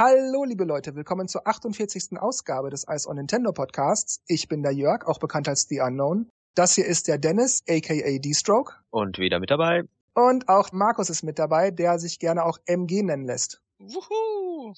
Hallo, liebe Leute, willkommen zur 48. Ausgabe des Ice on Nintendo Podcasts. Ich bin der Jörg, auch bekannt als The Unknown. Das hier ist der Dennis, aka D-Stroke. Und wieder mit dabei. Und auch Markus ist mit dabei, der sich gerne auch MG nennen lässt. Wuhu!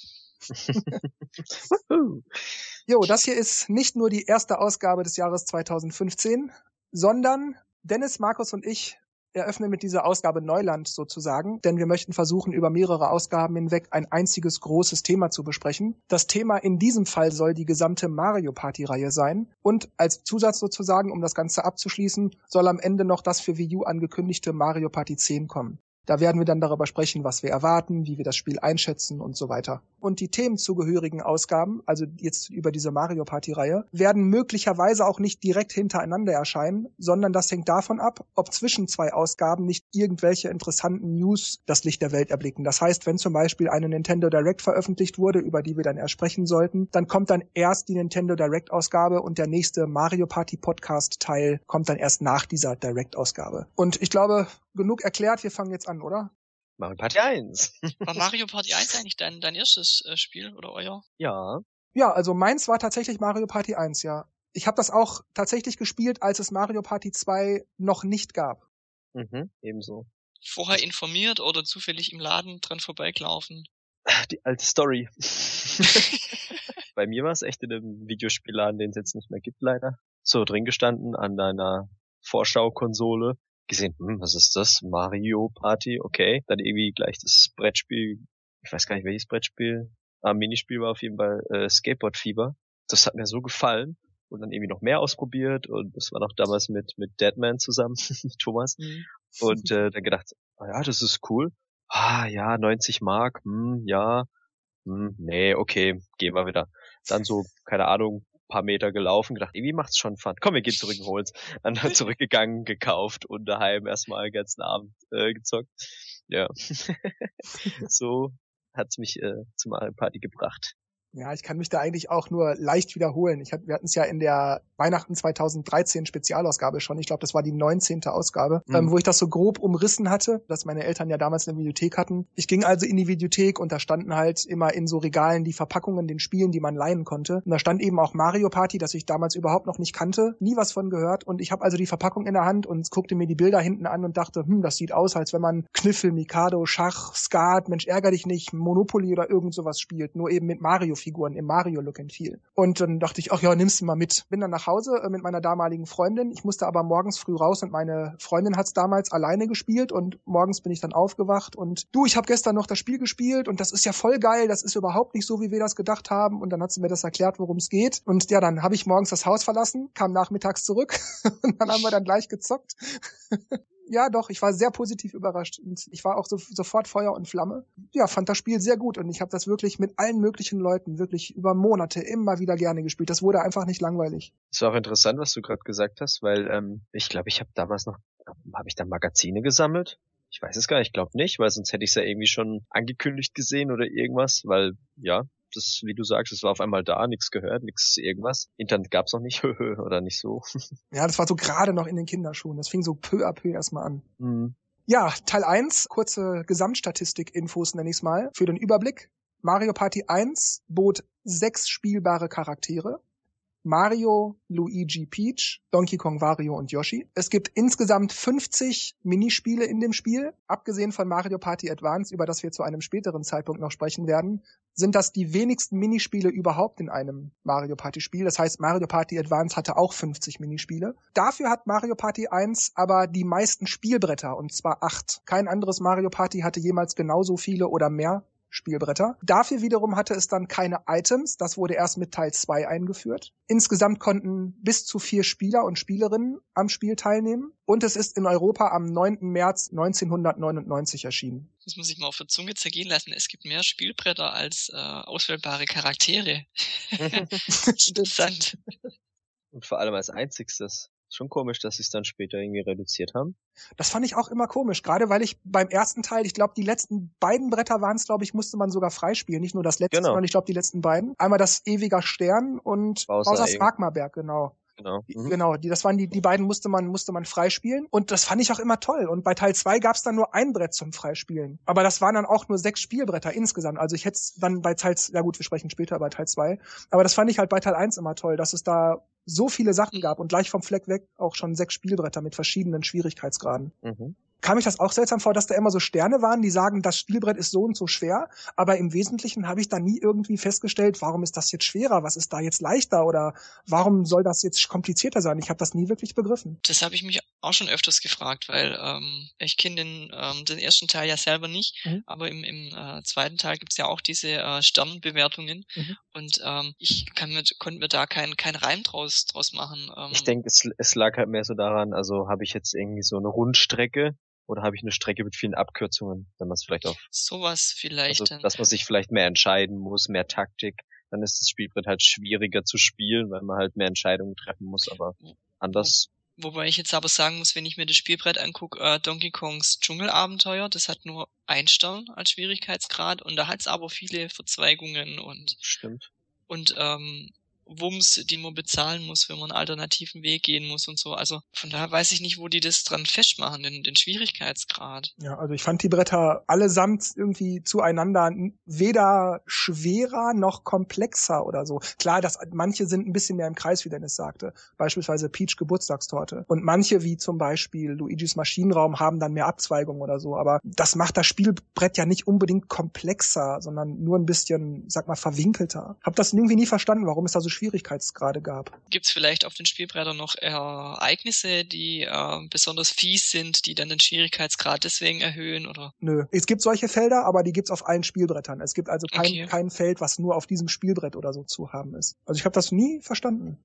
jo, das hier ist nicht nur die erste Ausgabe des Jahres 2015, sondern Dennis, Markus und ich eröffnen mit dieser Ausgabe Neuland sozusagen, denn wir möchten versuchen, über mehrere Ausgaben hinweg ein einziges großes Thema zu besprechen. Das Thema in diesem Fall soll die gesamte Mario Party Reihe sein und als Zusatz sozusagen, um das Ganze abzuschließen, soll am Ende noch das für Wii U angekündigte Mario Party 10 kommen. Da werden wir dann darüber sprechen, was wir erwarten, wie wir das Spiel einschätzen und so weiter. Und die themenzugehörigen Ausgaben, also jetzt über diese Mario Party Reihe, werden möglicherweise auch nicht direkt hintereinander erscheinen, sondern das hängt davon ab, ob zwischen zwei Ausgaben nicht irgendwelche interessanten News das Licht der Welt erblicken. Das heißt, wenn zum Beispiel eine Nintendo Direct veröffentlicht wurde, über die wir dann erst sprechen sollten, dann kommt dann erst die Nintendo Direct Ausgabe und der nächste Mario Party Podcast Teil kommt dann erst nach dieser Direct Ausgabe. Und ich glaube, genug erklärt, wir fangen jetzt an, oder? Mario Party 1. War Mario Party 1 eigentlich dein, dein erstes äh, Spiel oder euer? Ja. Ja, also meins war tatsächlich Mario Party 1, ja. Ich habe das auch tatsächlich gespielt, als es Mario Party 2 noch nicht gab. Mhm, ebenso. Vorher informiert oder zufällig im Laden dran vorbeigelaufen? Die alte Story. Bei mir war es echt in einem Videospielladen, den es jetzt nicht mehr gibt, leider. So drin gestanden an deiner Vorschau-Konsole gesehen, hm, was ist das? Mario Party, okay. Dann irgendwie gleich das Brettspiel, ich weiß gar nicht welches Brettspiel, ah, Minispiel war auf jeden Fall äh, Skateboard Fieber. Das hat mir so gefallen und dann irgendwie noch mehr ausprobiert und das war noch damals mit mit Deadman zusammen, Thomas. Mhm. Und äh, dann gedacht, ah ja, das ist cool. Ah ja, 90 Mark, hm, ja, hm, nee, okay, gehen wir wieder. Dann so, keine Ahnung, paar Meter gelaufen, gedacht, irgendwie macht's schon Fun. Komm, wir gehen zurück und holen's. Dann zurückgegangen, gekauft und daheim erstmal den ganzen Abend äh, gezockt. Ja. so hat's mich äh, zum Party gebracht. Ja, ich kann mich da eigentlich auch nur leicht wiederholen. Ich hab, wir hatten es ja in der Weihnachten 2013 Spezialausgabe schon. Ich glaube, das war die 19. Ausgabe, mhm. ähm, wo ich das so grob umrissen hatte, dass meine Eltern ja damals eine Videothek hatten. Ich ging also in die Videothek und da standen halt immer in so Regalen die Verpackungen den Spielen, die man leihen konnte. Und da stand eben auch Mario Party, das ich damals überhaupt noch nicht kannte, nie was von gehört. Und ich habe also die Verpackung in der Hand und guckte mir die Bilder hinten an und dachte, hm, das sieht aus, als wenn man Kniffel, Mikado, Schach, Skat, Mensch, ärger dich nicht, Monopoly oder irgend sowas spielt, nur eben mit Mario Figuren im Mario Look and Feel. Und dann dachte ich, ach ja, nimmst du mal mit. Bin dann nach Hause äh, mit meiner damaligen Freundin. Ich musste aber morgens früh raus und meine Freundin hat's damals alleine gespielt und morgens bin ich dann aufgewacht und du, ich habe gestern noch das Spiel gespielt und das ist ja voll geil, das ist überhaupt nicht so, wie wir das gedacht haben und dann hat sie mir das erklärt, worum es geht und ja, dann habe ich morgens das Haus verlassen, kam nachmittags zurück und dann haben wir dann gleich gezockt ja, doch, ich war sehr positiv überrascht und ich war auch so, sofort Feuer und Flamme. Ja, fand das Spiel sehr gut und ich habe das wirklich mit allen möglichen Leuten wirklich über Monate immer wieder gerne gespielt. Das wurde einfach nicht langweilig. Es war auch interessant, was du gerade gesagt hast, weil ähm, ich glaube, ich habe damals noch, habe ich da Magazine gesammelt? Ich weiß es gar nicht, ich glaube nicht, weil sonst hätte ich es ja irgendwie schon angekündigt gesehen oder irgendwas, weil ja, das, wie du sagst, es war auf einmal da, nichts gehört, nichts irgendwas. Internet gab's noch nicht, oder nicht so. ja, das war so gerade noch in den Kinderschuhen. Das fing so peu à peu erstmal an. Mhm. Ja, Teil 1, kurze Gesamtstatistik-Infos nenne ich's mal, für den Überblick. Mario Party 1 bot sechs spielbare Charaktere. Mario, Luigi, Peach, Donkey Kong, Wario und Yoshi. Es gibt insgesamt 50 Minispiele in dem Spiel. Abgesehen von Mario Party Advance, über das wir zu einem späteren Zeitpunkt noch sprechen werden, sind das die wenigsten Minispiele überhaupt in einem Mario Party Spiel. Das heißt, Mario Party Advance hatte auch 50 Minispiele. Dafür hat Mario Party 1 aber die meisten Spielbretter, und zwar acht. Kein anderes Mario Party hatte jemals genauso viele oder mehr Spielbretter. Dafür wiederum hatte es dann keine Items. Das wurde erst mit Teil 2 eingeführt. Insgesamt konnten bis zu vier Spieler und Spielerinnen am Spiel teilnehmen. Und es ist in Europa am 9. März 1999 erschienen. Das muss ich mal auf der Zunge zergehen lassen. Es gibt mehr Spielbretter als äh, auswählbare Charaktere. Interessant. Und vor allem als einzigstes schon komisch, dass sie es dann später irgendwie reduziert haben. Das fand ich auch immer komisch, gerade weil ich beim ersten Teil, ich glaube, die letzten beiden Bretter waren es, glaube ich, musste man sogar freispielen. Nicht nur das letzte, genau. sondern ich glaube, die letzten beiden. Einmal das Ewiger Stern und Bowser's Magmaberg, genau. Genau. Mhm. Genau, die, das waren die, die beiden musste man, musste man freispielen. Und das fand ich auch immer toll. Und bei Teil 2 gab es dann nur ein Brett zum Freispielen. Aber das waren dann auch nur sechs Spielbretter insgesamt. Also ich hätte dann bei Teil, ja gut, wir sprechen später bei Teil 2. Aber das fand ich halt bei Teil 1 immer toll, dass es da so viele Sachen gab und gleich vom Fleck weg auch schon sechs Spielbretter mit verschiedenen Schwierigkeitsgraden. Mhm kam ich das auch seltsam vor, dass da immer so Sterne waren, die sagen, das Spielbrett ist so und so schwer, aber im Wesentlichen habe ich da nie irgendwie festgestellt, warum ist das jetzt schwerer, was ist da jetzt leichter oder warum soll das jetzt komplizierter sein? Ich habe das nie wirklich begriffen. Das habe ich mich auch schon öfters gefragt, weil ähm, ich kenne den, ähm, den ersten Teil ja selber nicht, mhm. aber im, im äh, zweiten Teil gibt's ja auch diese äh, Sternenbewertungen mhm. und ähm, ich kann mir, konnte mir da keinen kein Reim draus, draus machen. Ähm, ich denke, es, es lag halt mehr so daran, also habe ich jetzt irgendwie so eine Rundstrecke oder habe ich eine Strecke mit vielen Abkürzungen, wenn man es vielleicht auf sowas vielleicht, also, dass man sich vielleicht mehr entscheiden muss, mehr Taktik, dann ist das Spielbrett halt schwieriger zu spielen, weil man halt mehr Entscheidungen treffen muss, aber anders. Wobei ich jetzt aber sagen muss, wenn ich mir das Spielbrett angucke, äh, Donkey Kongs Dschungelabenteuer, das hat nur ein Stern als Schwierigkeitsgrad und da hat es aber viele Verzweigungen und Stimmt. Und ähm, Wumms, die man bezahlen muss, wenn man einen alternativen Weg gehen muss und so. Also von daher weiß ich nicht, wo die das dran festmachen, den, den Schwierigkeitsgrad. Ja, also ich fand die Bretter allesamt irgendwie zueinander weder schwerer noch komplexer oder so. Klar, dass manche sind ein bisschen mehr im Kreis, wie Dennis sagte. Beispielsweise Peach Geburtstagstorte. Und manche, wie zum Beispiel Luigis Maschinenraum, haben dann mehr Abzweigungen oder so. Aber das macht das Spielbrett ja nicht unbedingt komplexer, sondern nur ein bisschen, sag mal, verwinkelter. Hab das irgendwie nie verstanden, warum es da so Schwierigkeitsgrade gab. Gibt es vielleicht auf den Spielbrettern noch Ereignisse, die äh, besonders fies sind, die dann den Schwierigkeitsgrad deswegen erhöhen? oder? Nö, es gibt solche Felder, aber die gibt's auf allen Spielbrettern. Es gibt also kein, okay. kein Feld, was nur auf diesem Spielbrett oder so zu haben ist. Also ich habe das nie verstanden.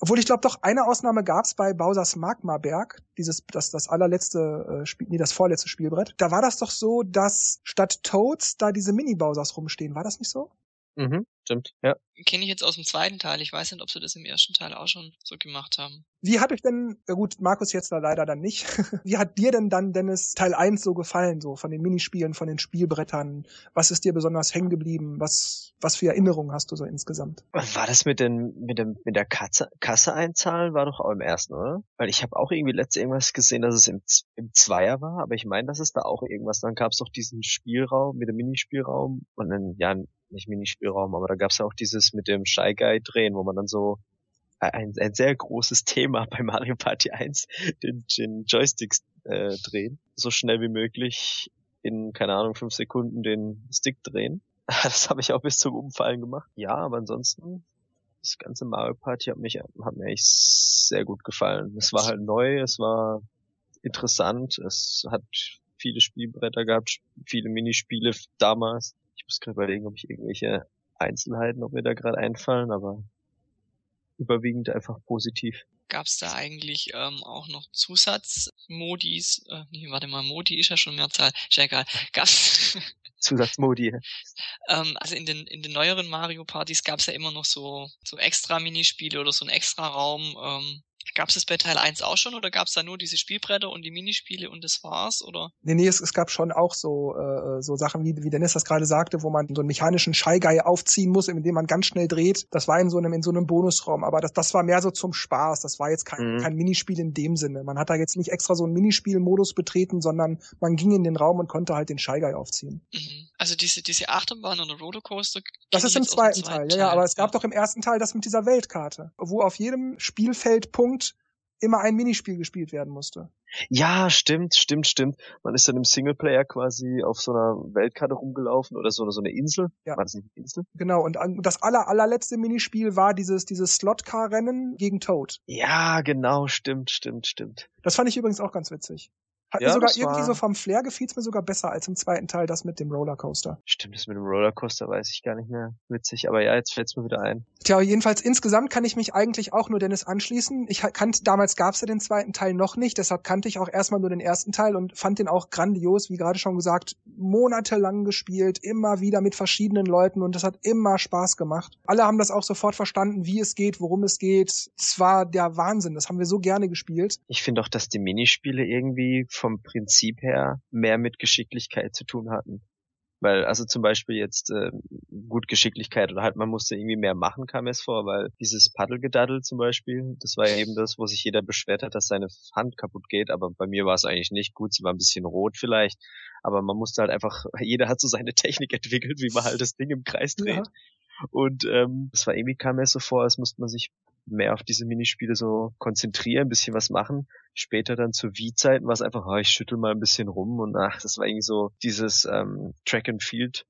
Obwohl ich glaube doch eine Ausnahme gab's bei Bowsers Magmaberg, dieses das das allerletzte äh, Spiel, nee, das vorletzte Spielbrett. Da war das doch so, dass statt Toads da diese Mini Bowsers rumstehen. War das nicht so? Mhm, stimmt, ja. Kenne ich jetzt aus dem zweiten Teil. Ich weiß nicht, ob sie das im ersten Teil auch schon so gemacht haben. Wie hat euch denn, ja gut, Markus jetzt da leider dann nicht, wie hat dir denn dann, Dennis, Teil 1 so gefallen, so von den Minispielen, von den Spielbrettern? Was ist dir besonders hängen geblieben? Was, was für Erinnerungen hast du so insgesamt? War das mit den, mit dem, mit der Kasse, Kasse einzahlen? War doch auch im ersten, oder? Weil ich habe auch irgendwie letzte irgendwas gesehen, dass es im, im Zweier war, aber ich meine, dass es da auch irgendwas, dann gab es doch diesen Spielraum, mit dem Minispielraum und dann, ja, nicht Minispielraum, aber da gab es ja auch dieses mit dem Shy Guy drehen, wo man dann so ein, ein sehr großes Thema bei Mario Party 1, den, den Joysticks äh, drehen, so schnell wie möglich in, keine Ahnung, fünf Sekunden den Stick drehen. Das habe ich auch bis zum Umfallen gemacht. Ja, aber ansonsten, das ganze Mario Party hat mich, hat mir echt sehr gut gefallen. Es war halt neu, es war interessant, es hat viele Spielbretter gehabt, viele Minispiele damals. Ich muss gerade überlegen, ob ich irgendwelche Einzelheiten, ob mir da gerade einfallen, aber überwiegend einfach positiv. Gab es da eigentlich ähm, auch noch Zusatzmodis? Äh, nee, warte mal, Modi ist ja schon Mehrzahl, ist ja egal. Gab's Zusatzmodi. ähm, also in den in den neueren Mario Partys gab es ja immer noch so so extra Minispiele oder so ein extra Raum, ähm, Gab es das bei Teil 1 auch schon oder gab es da nur diese Spielbretter und die Minispiele und das war's? Oder? Nee, nee, es, es gab schon auch so, äh, so Sachen, wie, wie Dennis das gerade sagte, wo man so einen mechanischen Guy aufziehen muss, indem man ganz schnell dreht. Das war in so einem, in so einem Bonusraum, aber das, das war mehr so zum Spaß. Das war jetzt kein, mhm. kein Minispiel in dem Sinne. Man hat da jetzt nicht extra so einen Minispielmodus betreten, sondern man ging in den Raum und konnte halt den Guy aufziehen. Mhm. Also diese, diese Achterbahn oder Rollercoaster. Das ist im zweiten, Teil, Teil, ja, ja, aber es gab doch im ersten Teil das mit dieser Weltkarte, wo auf jedem Spielfeldpunkt immer ein Minispiel gespielt werden musste. Ja, stimmt, stimmt, stimmt. Man ist dann im Singleplayer quasi auf so einer Weltkarte rumgelaufen oder so, so eine Insel. Ja. War das nicht eine Insel? Genau, und das aller, allerletzte Minispiel war dieses, dieses Slot-Car-Rennen gegen Toad. Ja, genau, stimmt, stimmt, stimmt. Das fand ich übrigens auch ganz witzig. Hat ja, mir sogar irgendwie so vom Flair gefiel's mir sogar besser als im zweiten Teil das mit dem Rollercoaster. Stimmt, das mit dem Rollercoaster weiß ich gar nicht mehr witzig, aber ja, jetzt fällt's mir wieder ein. Tja, jedenfalls insgesamt kann ich mich eigentlich auch nur Dennis anschließen. Ich kannte, damals gab's ja den zweiten Teil noch nicht, deshalb kannte ich auch erstmal nur den ersten Teil und fand den auch grandios, wie gerade schon gesagt, monatelang gespielt, immer wieder mit verschiedenen Leuten und das hat immer Spaß gemacht. Alle haben das auch sofort verstanden, wie es geht, worum es geht. Es war der Wahnsinn, das haben wir so gerne gespielt. Ich finde auch, dass die Minispiele irgendwie vom Prinzip her mehr mit Geschicklichkeit zu tun hatten. Weil, also zum Beispiel jetzt äh, gut Geschicklichkeit oder halt man musste irgendwie mehr machen, kam es vor, weil dieses Paddelgedaddel zum Beispiel, das war ja eben das, wo sich jeder beschwert hat, dass seine Hand kaputt geht, aber bei mir war es eigentlich nicht gut, sie war ein bisschen rot vielleicht, aber man musste halt einfach, jeder hat so seine Technik entwickelt, wie man halt das Ding im Kreis dreht. Ja. Und ähm, das war irgendwie kam mir so vor, als musste man sich mehr auf diese Minispiele so konzentrieren, ein bisschen was machen. Später dann zu Wii-Zeiten war es einfach, oh, ich schüttel mal ein bisschen rum und ach, das war irgendwie so dieses ähm, Track and Field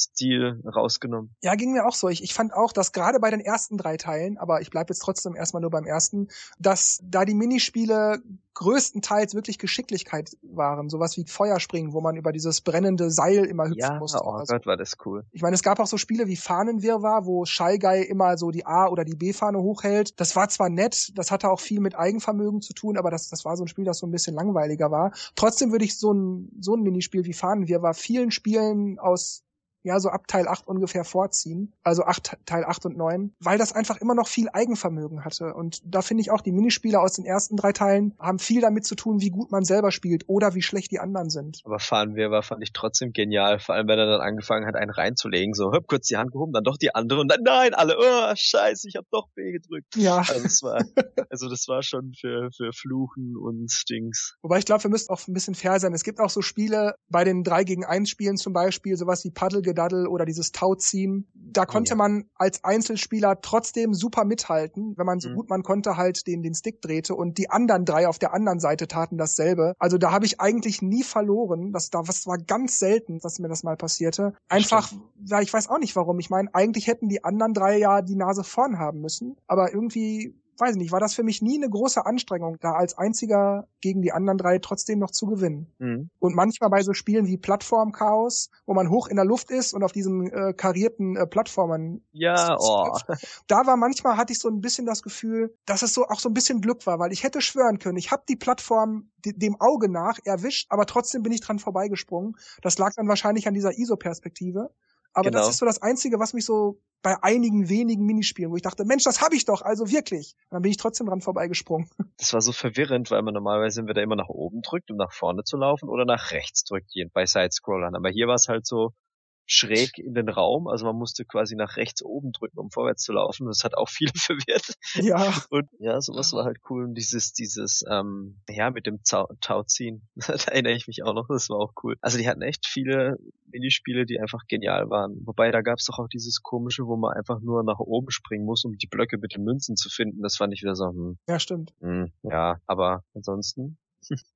Stil rausgenommen. Ja, ging mir auch so. Ich, ich fand auch, dass gerade bei den ersten drei Teilen, aber ich bleibe jetzt trotzdem erstmal nur beim ersten, dass da die Minispiele größtenteils wirklich Geschicklichkeit waren. Sowas wie Feuerspringen, wo man über dieses brennende Seil immer hüpfen ja, musste. Oh Gott, war das cool. Ich meine, es gab auch so Spiele wie Fahnenwirrwarr, wo Shy Guy immer so die A- oder die B-Fahne hochhält. Das war zwar nett, das hatte auch viel mit Eigenvermögen zu tun, aber das, das war so ein Spiel, das so ein bisschen langweiliger war. Trotzdem würde ich so ein, so ein Minispiel wie Fahnenwirrwarr vielen Spielen aus ja, so ab Teil 8 ungefähr vorziehen, also 8, Teil 8 und 9, weil das einfach immer noch viel Eigenvermögen hatte. Und da finde ich auch, die Minispiele aus den ersten drei Teilen haben viel damit zu tun, wie gut man selber spielt oder wie schlecht die anderen sind. Aber fahren wir war, fand ich trotzdem genial, vor allem wenn er dann angefangen hat, einen reinzulegen, so, hüpp, kurz die Hand gehoben, dann doch die andere und dann, nein, alle, oh, scheiße, ich hab doch B gedrückt. Ja. Also das war, also das war schon für, für Fluchen und Stings. Wobei ich glaube, wir müssen auch ein bisschen fair sein. Es gibt auch so Spiele, bei den 3 gegen 1 Spielen zum Beispiel, sowas wie Paddle Gedaddel oder dieses Tauziehen. Da konnte ja. man als Einzelspieler trotzdem super mithalten, wenn man so mhm. gut man konnte halt den, den Stick drehte und die anderen drei auf der anderen Seite taten dasselbe. Also da habe ich eigentlich nie verloren. Das, da, was war ganz selten, dass mir das mal passierte. Einfach, ja, ich weiß auch nicht warum. Ich meine, eigentlich hätten die anderen drei ja die Nase vorn haben müssen. Aber irgendwie weiß nicht, war das für mich nie eine große Anstrengung, da als einziger gegen die anderen drei trotzdem noch zu gewinnen. Mhm. Und manchmal bei so Spielen wie Plattform-Chaos, wo man hoch in der Luft ist und auf diesen äh, karierten äh, Plattformern. Ja, oh. Da war manchmal, hatte ich so ein bisschen das Gefühl, dass es so auch so ein bisschen Glück war, weil ich hätte schwören können, ich habe die Plattform dem Auge nach erwischt, aber trotzdem bin ich dran vorbeigesprungen. Das lag dann wahrscheinlich an dieser ISO-Perspektive. Aber genau. das ist so das Einzige, was mich so bei einigen wenigen Minispielen, wo ich dachte, Mensch, das habe ich doch, also wirklich. Und dann bin ich trotzdem dran vorbeigesprungen. Das war so verwirrend, weil man normalerweise entweder immer nach oben drückt, um nach vorne zu laufen, oder nach rechts drückt, bei Sidescrollern. Aber hier war es halt so, schräg in den Raum. Also man musste quasi nach rechts oben drücken, um vorwärts zu laufen. Das hat auch viele verwirrt. Ja. Und ja, sowas war halt cool. Und dieses, dieses, ähm, ja, mit dem Tau Tauziehen, da erinnere ich mich auch noch, das war auch cool. Also die hatten echt viele Minispiele, die einfach genial waren. Wobei da gab es doch auch dieses komische, wo man einfach nur nach oben springen muss, um die Blöcke mit den Münzen zu finden. Das fand ich wieder so, hm. Ja, stimmt. Hm, ja, aber ansonsten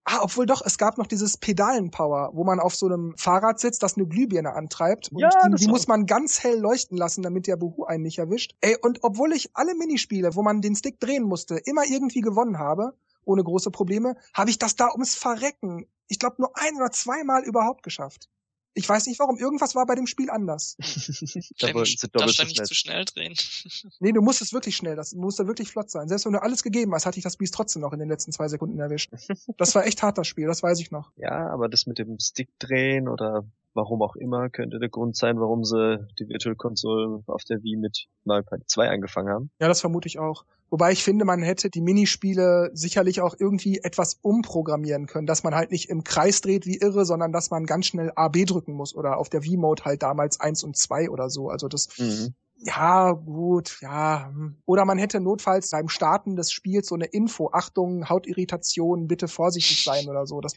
Ah, obwohl doch, es gab noch dieses Pedalenpower, wo man auf so einem Fahrrad sitzt, das eine Glühbirne antreibt. Und ja, die, die muss man ganz hell leuchten lassen, damit der Buhu einen nicht erwischt. Ey, und obwohl ich alle Minispiele, wo man den Stick drehen musste, immer irgendwie gewonnen habe, ohne große Probleme, habe ich das da ums Verrecken, ich glaube nur ein oder zweimal überhaupt geschafft. Ich weiß nicht warum. Irgendwas war bei dem Spiel anders. da darfst du nicht zu schnell drehen. nee, du musst es wirklich schnell. Das muss da wirklich flott sein. Selbst wenn du alles gegeben hast, hatte ich das Biest trotzdem noch in den letzten zwei Sekunden erwischt. Das war echt hart, das Spiel. Das weiß ich noch. Ja, aber das mit dem Stick drehen oder warum auch immer, könnte der Grund sein, warum sie die Virtual Console auf der Wii mit Mario Party 2 angefangen haben. Ja, das vermute ich auch. Wobei ich finde, man hätte die Minispiele sicherlich auch irgendwie etwas umprogrammieren können, dass man halt nicht im Kreis dreht wie irre, sondern dass man ganz schnell A, B drücken muss oder auf der Wii-Mode halt damals eins und zwei oder so. Also das mhm ja, gut, ja. Hm. Oder man hätte notfalls beim Starten des Spiels so eine Info, Achtung, Hautirritation, bitte vorsichtig sein oder so. Das,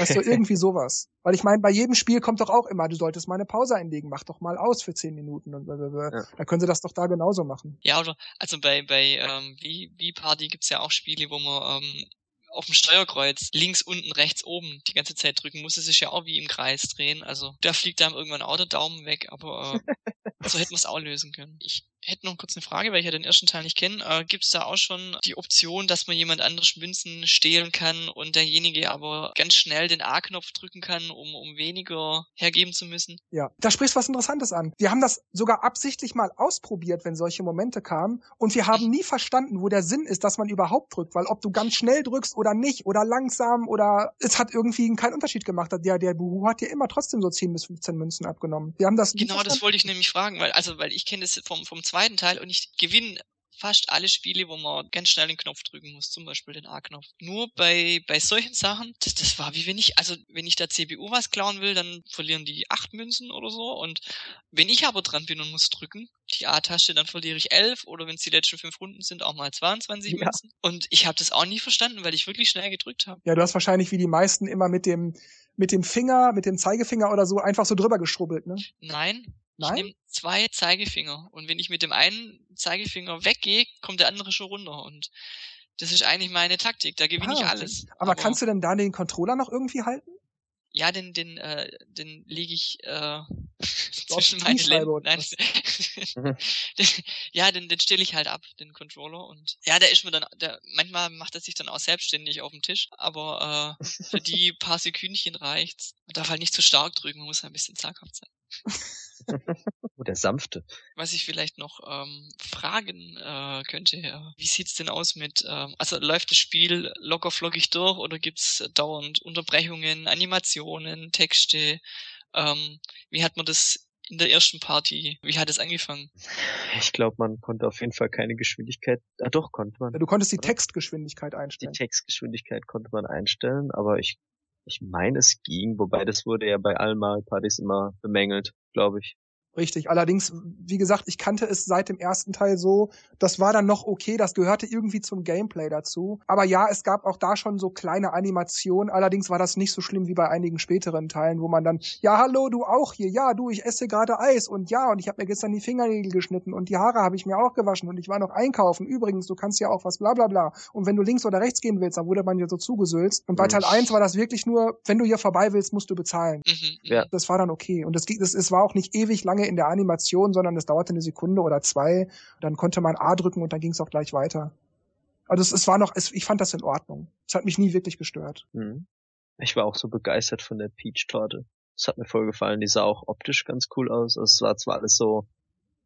ist so irgendwie sowas. Weil ich meine, bei jedem Spiel kommt doch auch immer, du solltest mal eine Pause einlegen, mach doch mal aus für zehn Minuten. Und, ja. Dann können sie das doch da genauso machen. Ja, oder also bei, bei ähm, Wii-Party gibt's ja auch Spiele, wo man ähm, auf dem Steuerkreuz links, unten, rechts, oben die ganze Zeit drücken muss. Es ist ja auch wie im Kreis drehen. Also da fliegt einem irgendwann auch der Daumen weg, aber äh, so hätten wir es auch lösen können. Ich hätte noch kurz eine Frage, weil ich ja den ersten Teil nicht kenne. Äh, Gibt es da auch schon die Option, dass man jemand anderes Münzen stehlen kann und derjenige aber ganz schnell den A-Knopf drücken kann, um, um weniger hergeben zu müssen? Ja, da sprichst was Interessantes an. Wir haben das sogar absichtlich mal ausprobiert, wenn solche Momente kamen und wir haben nie verstanden, wo der Sinn ist, dass man überhaupt drückt, weil ob du ganz schnell drückst oder nicht oder langsam oder es hat irgendwie keinen Unterschied gemacht. Der, der Buhu hat dir immer trotzdem so 10 bis 15 Münzen abgenommen. Wir haben das Genau, das wollte ich nämlich fragen, weil also weil ich kenne das vom vom zweiten Teil und ich gewinne fast alle Spiele, wo man ganz schnell den Knopf drücken muss, zum Beispiel den A-Knopf. Nur bei, bei solchen Sachen, das, das war wie wenn ich, also wenn ich der CPU was klauen will, dann verlieren die acht Münzen oder so. Und wenn ich aber dran bin und muss drücken, die A-Taste, dann verliere ich elf oder wenn es die letzten fünf Runden sind, auch mal 22 ja. Münzen. Und ich habe das auch nie verstanden, weil ich wirklich schnell gedrückt habe. Ja, du hast wahrscheinlich wie die meisten immer mit dem mit dem Finger, mit dem Zeigefinger oder so einfach so drüber geschrubbelt, ne? Nein, Nein? Ich nehme zwei Zeigefinger und wenn ich mit dem einen Zeigefinger weggehe, kommt der andere schon runter und das ist eigentlich meine Taktik. Da gewinne ah, ich alles. Aber, aber, kannst du denn da den Controller noch irgendwie halten? Ja, den, den, äh, den lege ich äh, zwischen meine Länder. Nein. ja, den, den stelle ich halt ab, den Controller. Und ja, der ist mir dann, der, manchmal macht er sich dann auch selbstständig auf dem Tisch, aber äh, für die paar Sekündchen reicht's. Man darf halt nicht zu stark drücken, man muss halt ein bisschen zaghaft sein. der sanfte. Was ich vielleicht noch ähm, fragen äh, könnte, ja. wie sieht's denn aus mit, ähm, also läuft das Spiel locker flockig durch oder gibt's dauernd Unterbrechungen, Animationen, Texte? Ähm, wie hat man das in der ersten Party, wie hat es angefangen? Ich glaube, man konnte auf jeden Fall keine Geschwindigkeit, ah doch, konnte man. Ja, du konntest die Textgeschwindigkeit einstellen. Die Textgeschwindigkeit konnte man einstellen, aber ich ich meine, es ging, wobei das wurde ja bei allen Mario-Partys immer bemängelt, glaube ich. Richtig. Allerdings, wie gesagt, ich kannte es seit dem ersten Teil so. Das war dann noch okay. Das gehörte irgendwie zum Gameplay dazu. Aber ja, es gab auch da schon so kleine Animationen. Allerdings war das nicht so schlimm wie bei einigen späteren Teilen, wo man dann, ja, hallo, du auch hier. Ja, du, ich esse gerade Eis. Und ja, und ich habe mir gestern die Fingernägel geschnitten und die Haare habe ich mir auch gewaschen und ich war noch einkaufen. Übrigens, du kannst ja auch was bla bla bla. Und wenn du links oder rechts gehen willst, dann wurde man ja so zugesülzt. Und bei mhm. Teil 1 war das wirklich nur, wenn du hier vorbei willst, musst du bezahlen. Mhm, ja. Das war dann okay. Und es, das, es war auch nicht ewig lange lange in der Animation, sondern es dauerte eine Sekunde oder zwei. Dann konnte man A drücken und dann ging es auch gleich weiter. Also es, es war noch, es, ich fand das in Ordnung. Es hat mich nie wirklich gestört. Mhm. Ich war auch so begeistert von der Peach-Torte. Es hat mir voll gefallen. Die sah auch optisch ganz cool aus. Es war zwar alles so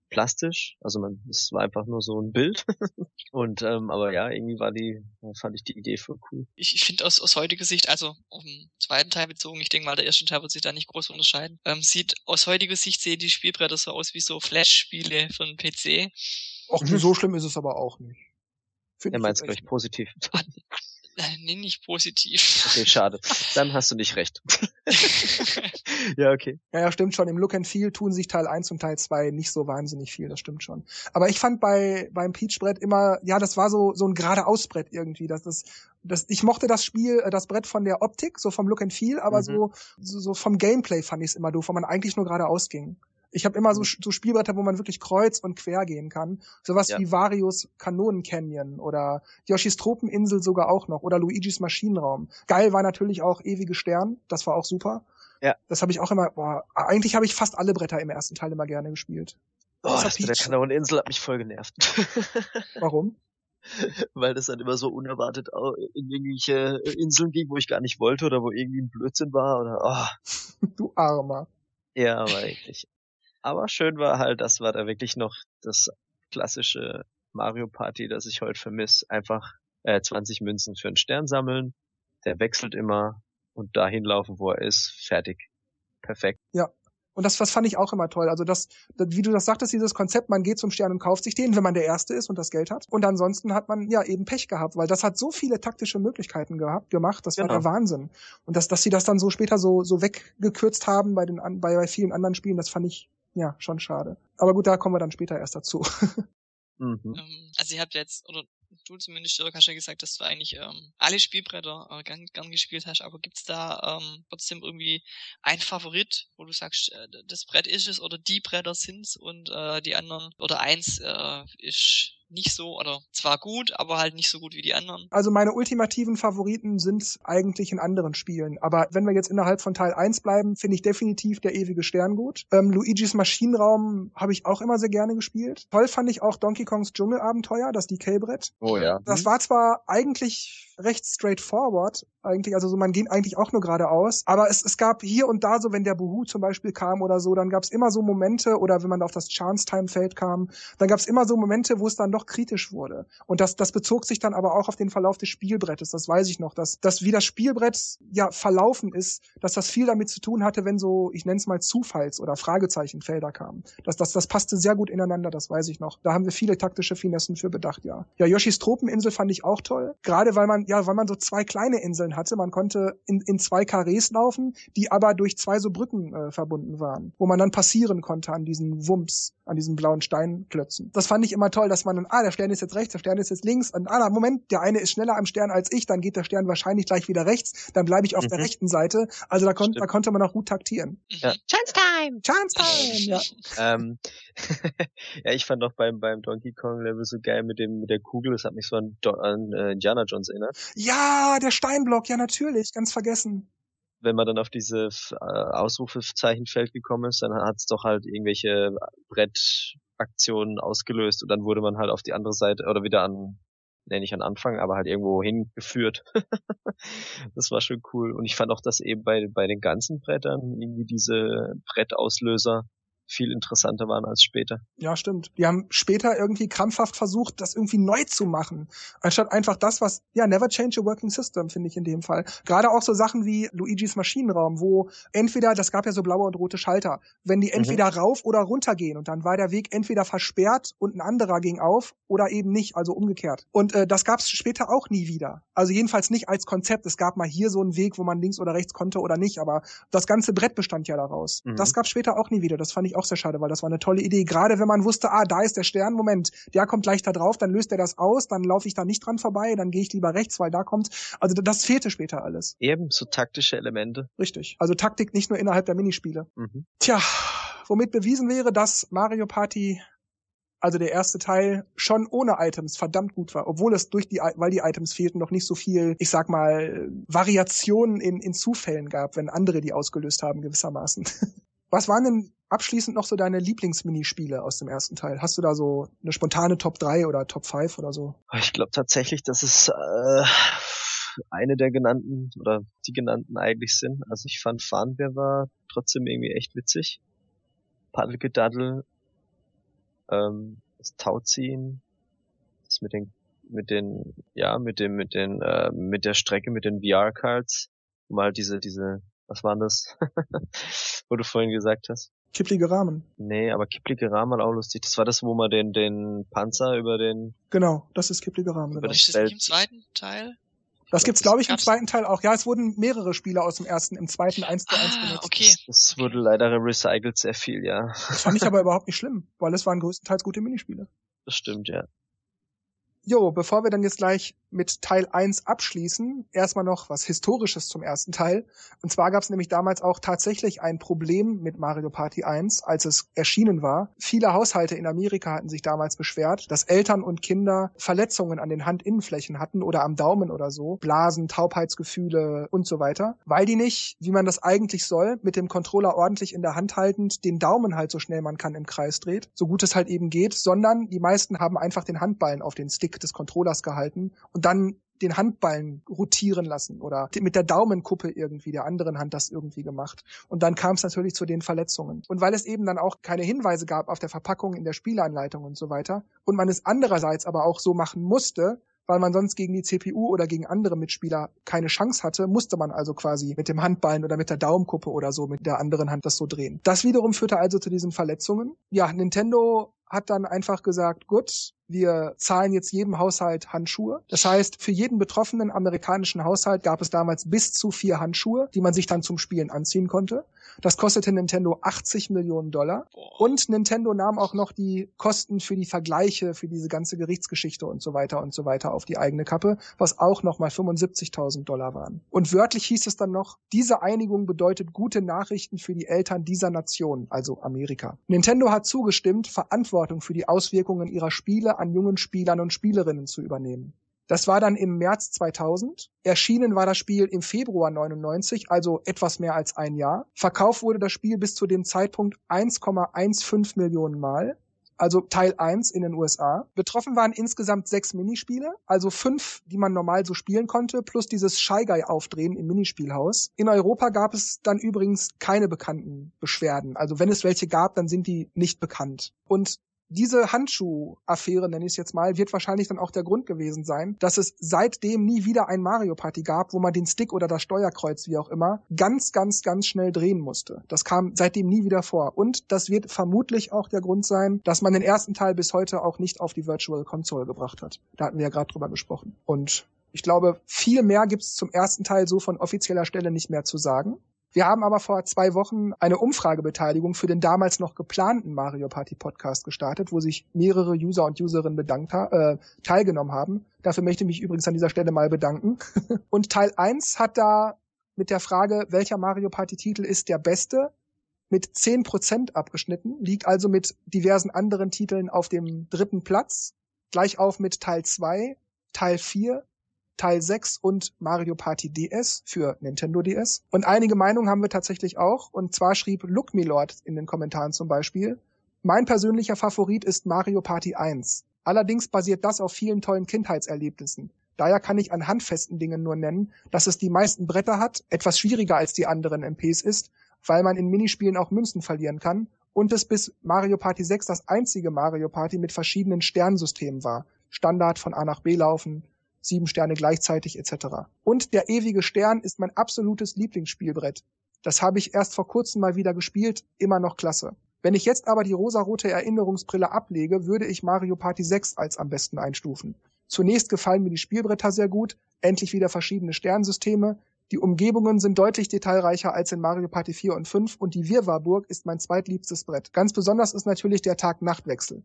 plastisch. Also man, es war einfach nur so ein Bild. und ähm, aber ja, irgendwie war die, fand ich die Idee voll cool. Ich, ich finde aus, aus heutiger Sicht, also auf den zweiten Teil bezogen, ich denke mal, der erste Teil wird sich da nicht groß unterscheiden. Ähm, sieht aus heutiger Sicht sehen die Spielbretter so aus wie so Flash-Spiele von PC. Ach, so schlimm ist es aber auch nicht. Find er meint es gleich positiv. Nee, nicht positiv. Okay, schade. Dann hast du nicht recht. ja, okay. Ja, ja, stimmt schon. Im Look and Feel tun sich Teil 1 und Teil 2 nicht so wahnsinnig viel, das stimmt schon. Aber ich fand bei beim Peach-Brett immer, ja, das war so so ein geradeaus-Brett irgendwie. Das, das, das, ich mochte das Spiel, äh, das Brett von der Optik, so vom Look and Feel, aber mhm. so, so, so vom Gameplay fand ich es immer doof, weil man eigentlich nur geradeaus ging. Ich habe immer so, mhm. so Spielbretter, wo man wirklich kreuz und quer gehen kann. Sowas ja. wie Varios Kanonen Canyon oder Yoshis Tropeninsel sogar auch noch oder Luigis Maschinenraum. Geil war natürlich auch Ewige Stern, das war auch super. Ja. Das habe ich auch immer, boah, eigentlich habe ich fast alle Bretter im ersten Teil immer gerne gespielt. Oh, das mit der Kanoneninsel hat mich voll genervt. Warum? Weil das dann immer so unerwartet in irgendwelche Inseln ging, wo ich gar nicht wollte oder wo irgendwie ein Blödsinn war oder oh. Du Armer. Ja, aber wirklich. Aber schön war halt, das war da wirklich noch das klassische Mario Party, das ich heute vermisse. Einfach äh, 20 Münzen für einen Stern sammeln. Der wechselt immer und dahin laufen, wo er ist. Fertig. Perfekt. Ja. Und das, das fand ich auch immer toll. Also das, das, wie du das sagtest, dieses Konzept, man geht zum Stern und kauft sich den, wenn man der Erste ist und das Geld hat. Und ansonsten hat man ja eben Pech gehabt, weil das hat so viele taktische Möglichkeiten gehabt, gemacht, das genau. war der Wahnsinn. Und dass, dass sie das dann so später so, so weggekürzt haben bei den, bei, bei vielen anderen Spielen, das fand ich ja, schon schade. Aber gut, da kommen wir dann später erst dazu. mhm. Ähm, also ihr habt jetzt, oder du zumindest, Dirk, hast ja gesagt, dass du eigentlich ähm, alle Spielbretter äh, gern, gern gespielt hast, aber gibt's da ähm, trotzdem irgendwie ein Favorit, wo du sagst, äh, das Brett ist es oder die Bretter sind's und äh, die anderen oder eins äh, ist nicht so oder zwar gut, aber halt nicht so gut wie die anderen. Also meine ultimativen Favoriten sind eigentlich in anderen Spielen. Aber wenn wir jetzt innerhalb von Teil 1 bleiben, finde ich definitiv der ewige Stern gut. Ähm, Luigis Maschinenraum habe ich auch immer sehr gerne gespielt. Toll fand ich auch Donkey Kongs Dschungelabenteuer, das DK-Brett. Oh ja. Das war zwar eigentlich recht straightforward, eigentlich. Also so, man ging eigentlich auch nur geradeaus. Aber es, es gab hier und da so, wenn der Buhu zum Beispiel kam oder so, dann gab es immer so Momente, oder wenn man auf das Chance-Time-Feld kam, dann gab es immer so Momente, wo es dann doch kritisch wurde. Und das, das bezog sich dann aber auch auf den Verlauf des Spielbrettes, das weiß ich noch, dass, dass wie das Spielbrett ja verlaufen ist, dass das viel damit zu tun hatte, wenn so, ich nenne es mal Zufalls- oder Fragezeichenfelder kamen. Das, das, das passte sehr gut ineinander, das weiß ich noch. Da haben wir viele taktische Finessen für bedacht, ja. Ja, Yoshis Tropeninsel fand ich auch toll. Gerade weil man, ja, weil man so zwei kleine Inseln hatte. Man konnte in, in zwei Karrees laufen, die aber durch zwei so Brücken äh, verbunden waren, wo man dann passieren konnte an diesen Wumps, an diesen blauen Steinklötzen. Das fand ich immer toll, dass man dann, ah, der Stern ist jetzt rechts, der Stern ist jetzt links, und ah, Moment, der eine ist schneller am Stern als ich, dann geht der Stern wahrscheinlich gleich wieder rechts, dann bleibe ich auf mhm. der rechten Seite. Also da, kon da konnte man auch gut taktieren. Ja. Chance Time! Chance Time! Ja. ähm, ja, ich fand auch beim, beim Donkey Kong Level so geil mit dem, mit der Kugel, das hat mich so an, an äh, Indiana Jones erinnert. Ja, der Steinblock, ja natürlich, ganz vergessen wenn man dann auf diese äh, Ausrufezeichenfeld gekommen ist, dann hat es doch halt irgendwelche Brettaktionen ausgelöst und dann wurde man halt auf die andere Seite oder wieder an, ne, nicht an Anfang, aber halt irgendwo hingeführt. das war schon cool. Und ich fand auch, dass eben bei, bei den ganzen Brettern irgendwie diese Brettauslöser viel interessanter waren als später. Ja, stimmt. Die haben später irgendwie krampfhaft versucht, das irgendwie neu zu machen, anstatt einfach das, was, ja, never change a working system, finde ich in dem Fall. Gerade auch so Sachen wie Luigis Maschinenraum, wo entweder, das gab ja so blaue und rote Schalter, wenn die mhm. entweder mhm. rauf oder runter gehen und dann war der Weg entweder versperrt und ein anderer ging auf oder eben nicht, also umgekehrt. Und äh, das gab es später auch nie wieder. Also jedenfalls nicht als Konzept. Es gab mal hier so einen Weg, wo man links oder rechts konnte oder nicht, aber das ganze Brett bestand ja daraus. Mhm. Das gab später auch nie wieder. Das fand ich auch sehr schade, weil das war eine tolle Idee. Gerade wenn man wusste, ah, da ist der Stern, Moment, der kommt gleich da drauf, dann löst er das aus, dann laufe ich da nicht dran vorbei, dann gehe ich lieber rechts, weil da kommt. Also das fehlte später alles. Eben, so taktische Elemente. Richtig. Also Taktik nicht nur innerhalb der Minispiele. Mhm. Tja, womit bewiesen wäre, dass Mario Party also der erste Teil schon ohne Items verdammt gut war, obwohl es durch die, weil die Items fehlten, noch nicht so viel, ich sag mal, Variationen in, in Zufällen gab, wenn andere die ausgelöst haben gewissermaßen. Was waren denn abschließend noch so deine Lieblingsminispiele aus dem ersten Teil? Hast du da so eine spontane Top 3 oder Top 5 oder so? Ich glaube tatsächlich, dass es äh, eine der genannten oder die genannten eigentlich sind. Also ich fand Farnbär war trotzdem irgendwie echt witzig. Paddelgedaddel, ähm, das Tauziehen, das mit den mit den ja mit dem mit den äh, mit der Strecke mit den VR Cards, mal diese diese was waren das? wo du vorhin gesagt hast. Kipplige Rahmen. Nee, aber kipplige Rahmen auch lustig. Das war das, wo man den, den Panzer über den... Genau, das ist kipplige Rahmen. Genau. Ist das nicht im zweiten Teil? Das gibt's, glaube ich, im zweiten Teil auch. Ja, es wurden mehrere Spieler aus dem ersten im zweiten eins zu eins ah, benutzt. Okay. Das, das wurde leider recycelt sehr viel, ja. Das fand ich aber überhaupt nicht schlimm, weil es waren größtenteils gute Minispiele. Das stimmt, ja. Jo, bevor wir dann jetzt gleich mit Teil 1 abschließen, erstmal noch was Historisches zum ersten Teil. Und zwar gab es nämlich damals auch tatsächlich ein Problem mit Mario Party 1, als es erschienen war. Viele Haushalte in Amerika hatten sich damals beschwert, dass Eltern und Kinder Verletzungen an den Handinnenflächen hatten oder am Daumen oder so, Blasen, Taubheitsgefühle und so weiter, weil die nicht, wie man das eigentlich soll, mit dem Controller ordentlich in der Hand haltend den Daumen halt so schnell man kann im Kreis dreht, so gut es halt eben geht, sondern die meisten haben einfach den Handballen auf den Stick des Controllers gehalten und dann den Handballen rotieren lassen oder mit der Daumenkuppe irgendwie der anderen Hand das irgendwie gemacht. Und dann kam es natürlich zu den Verletzungen. Und weil es eben dann auch keine Hinweise gab auf der Verpackung in der Spielanleitung und so weiter und man es andererseits aber auch so machen musste, weil man sonst gegen die CPU oder gegen andere Mitspieler keine Chance hatte, musste man also quasi mit dem Handballen oder mit der Daumenkuppe oder so mit der anderen Hand das so drehen. Das wiederum führte also zu diesen Verletzungen. Ja, Nintendo hat dann einfach gesagt, gut, wir zahlen jetzt jedem Haushalt Handschuhe. Das heißt, für jeden betroffenen amerikanischen Haushalt gab es damals bis zu vier Handschuhe, die man sich dann zum Spielen anziehen konnte. Das kostete Nintendo 80 Millionen Dollar. Und Nintendo nahm auch noch die Kosten für die Vergleiche, für diese ganze Gerichtsgeschichte und so weiter und so weiter auf die eigene Kappe, was auch nochmal 75.000 Dollar waren. Und wörtlich hieß es dann noch, diese Einigung bedeutet gute Nachrichten für die Eltern dieser Nation, also Amerika. Nintendo hat zugestimmt, Verantwortung für die Auswirkungen ihrer Spiele an jungen Spielern und Spielerinnen zu übernehmen. Das war dann im März 2000. Erschienen war das Spiel im Februar 99, also etwas mehr als ein Jahr. Verkauft wurde das Spiel bis zu dem Zeitpunkt 1,15 Millionen Mal. Also Teil 1 in den USA. Betroffen waren insgesamt sechs Minispiele, also fünf, die man normal so spielen konnte, plus dieses Shy Guy aufdrehen im Minispielhaus. In Europa gab es dann übrigens keine bekannten Beschwerden. Also wenn es welche gab, dann sind die nicht bekannt. Und diese Handschuh-Affäre, nenne ich es jetzt mal, wird wahrscheinlich dann auch der Grund gewesen sein, dass es seitdem nie wieder ein Mario Party gab, wo man den Stick oder das Steuerkreuz, wie auch immer, ganz, ganz, ganz schnell drehen musste. Das kam seitdem nie wieder vor. Und das wird vermutlich auch der Grund sein, dass man den ersten Teil bis heute auch nicht auf die Virtual Console gebracht hat. Da hatten wir ja gerade drüber gesprochen. Und ich glaube, viel mehr gibt es zum ersten Teil so von offizieller Stelle nicht mehr zu sagen. Wir haben aber vor zwei Wochen eine Umfragebeteiligung für den damals noch geplanten Mario Party Podcast gestartet, wo sich mehrere User und Userinnen bedankt äh, teilgenommen haben. Dafür möchte ich mich übrigens an dieser Stelle mal bedanken. und Teil 1 hat da mit der Frage, welcher Mario Party Titel ist der beste, mit 10% abgeschnitten, liegt also mit diversen anderen Titeln auf dem dritten Platz, gleich auf mit Teil 2, Teil 4, Teil 6 und Mario Party DS für Nintendo DS. Und einige Meinungen haben wir tatsächlich auch. Und zwar schrieb Look Me Lord in den Kommentaren zum Beispiel, mein persönlicher Favorit ist Mario Party 1. Allerdings basiert das auf vielen tollen Kindheitserlebnissen. Daher kann ich an handfesten Dingen nur nennen, dass es die meisten Bretter hat, etwas schwieriger als die anderen MPs ist, weil man in Minispielen auch Münzen verlieren kann und es bis Mario Party 6 das einzige Mario Party mit verschiedenen Sternsystemen war. Standard von A nach B laufen, sieben Sterne gleichzeitig etc. Und der ewige Stern ist mein absolutes Lieblingsspielbrett. Das habe ich erst vor kurzem mal wieder gespielt, immer noch klasse. Wenn ich jetzt aber die rosarote Erinnerungsbrille ablege, würde ich Mario Party 6 als am besten einstufen. Zunächst gefallen mir die Spielbretter sehr gut, endlich wieder verschiedene Sternsysteme, die Umgebungen sind deutlich detailreicher als in Mario Party 4 und 5 und die Wirrwarrburg ist mein zweitliebstes Brett. Ganz besonders ist natürlich der Tag-Nacht-Wechsel.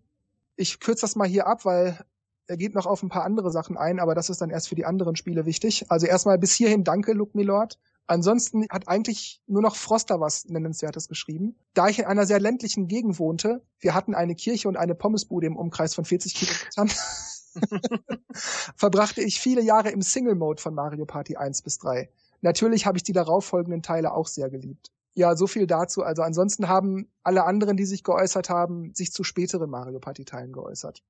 Ich kürze das mal hier ab, weil er geht noch auf ein paar andere Sachen ein, aber das ist dann erst für die anderen Spiele wichtig. Also erstmal bis hierhin danke, Luke Milord. Ansonsten hat eigentlich nur noch Froster was Nennenswertes geschrieben. Da ich in einer sehr ländlichen Gegend wohnte, wir hatten eine Kirche und eine Pommesbude im Umkreis von 40 Kilometern, verbrachte ich viele Jahre im Single-Mode von Mario Party 1 bis 3. Natürlich habe ich die darauffolgenden Teile auch sehr geliebt. Ja, so viel dazu. Also ansonsten haben alle anderen, die sich geäußert haben, sich zu späteren Mario Party Teilen geäußert.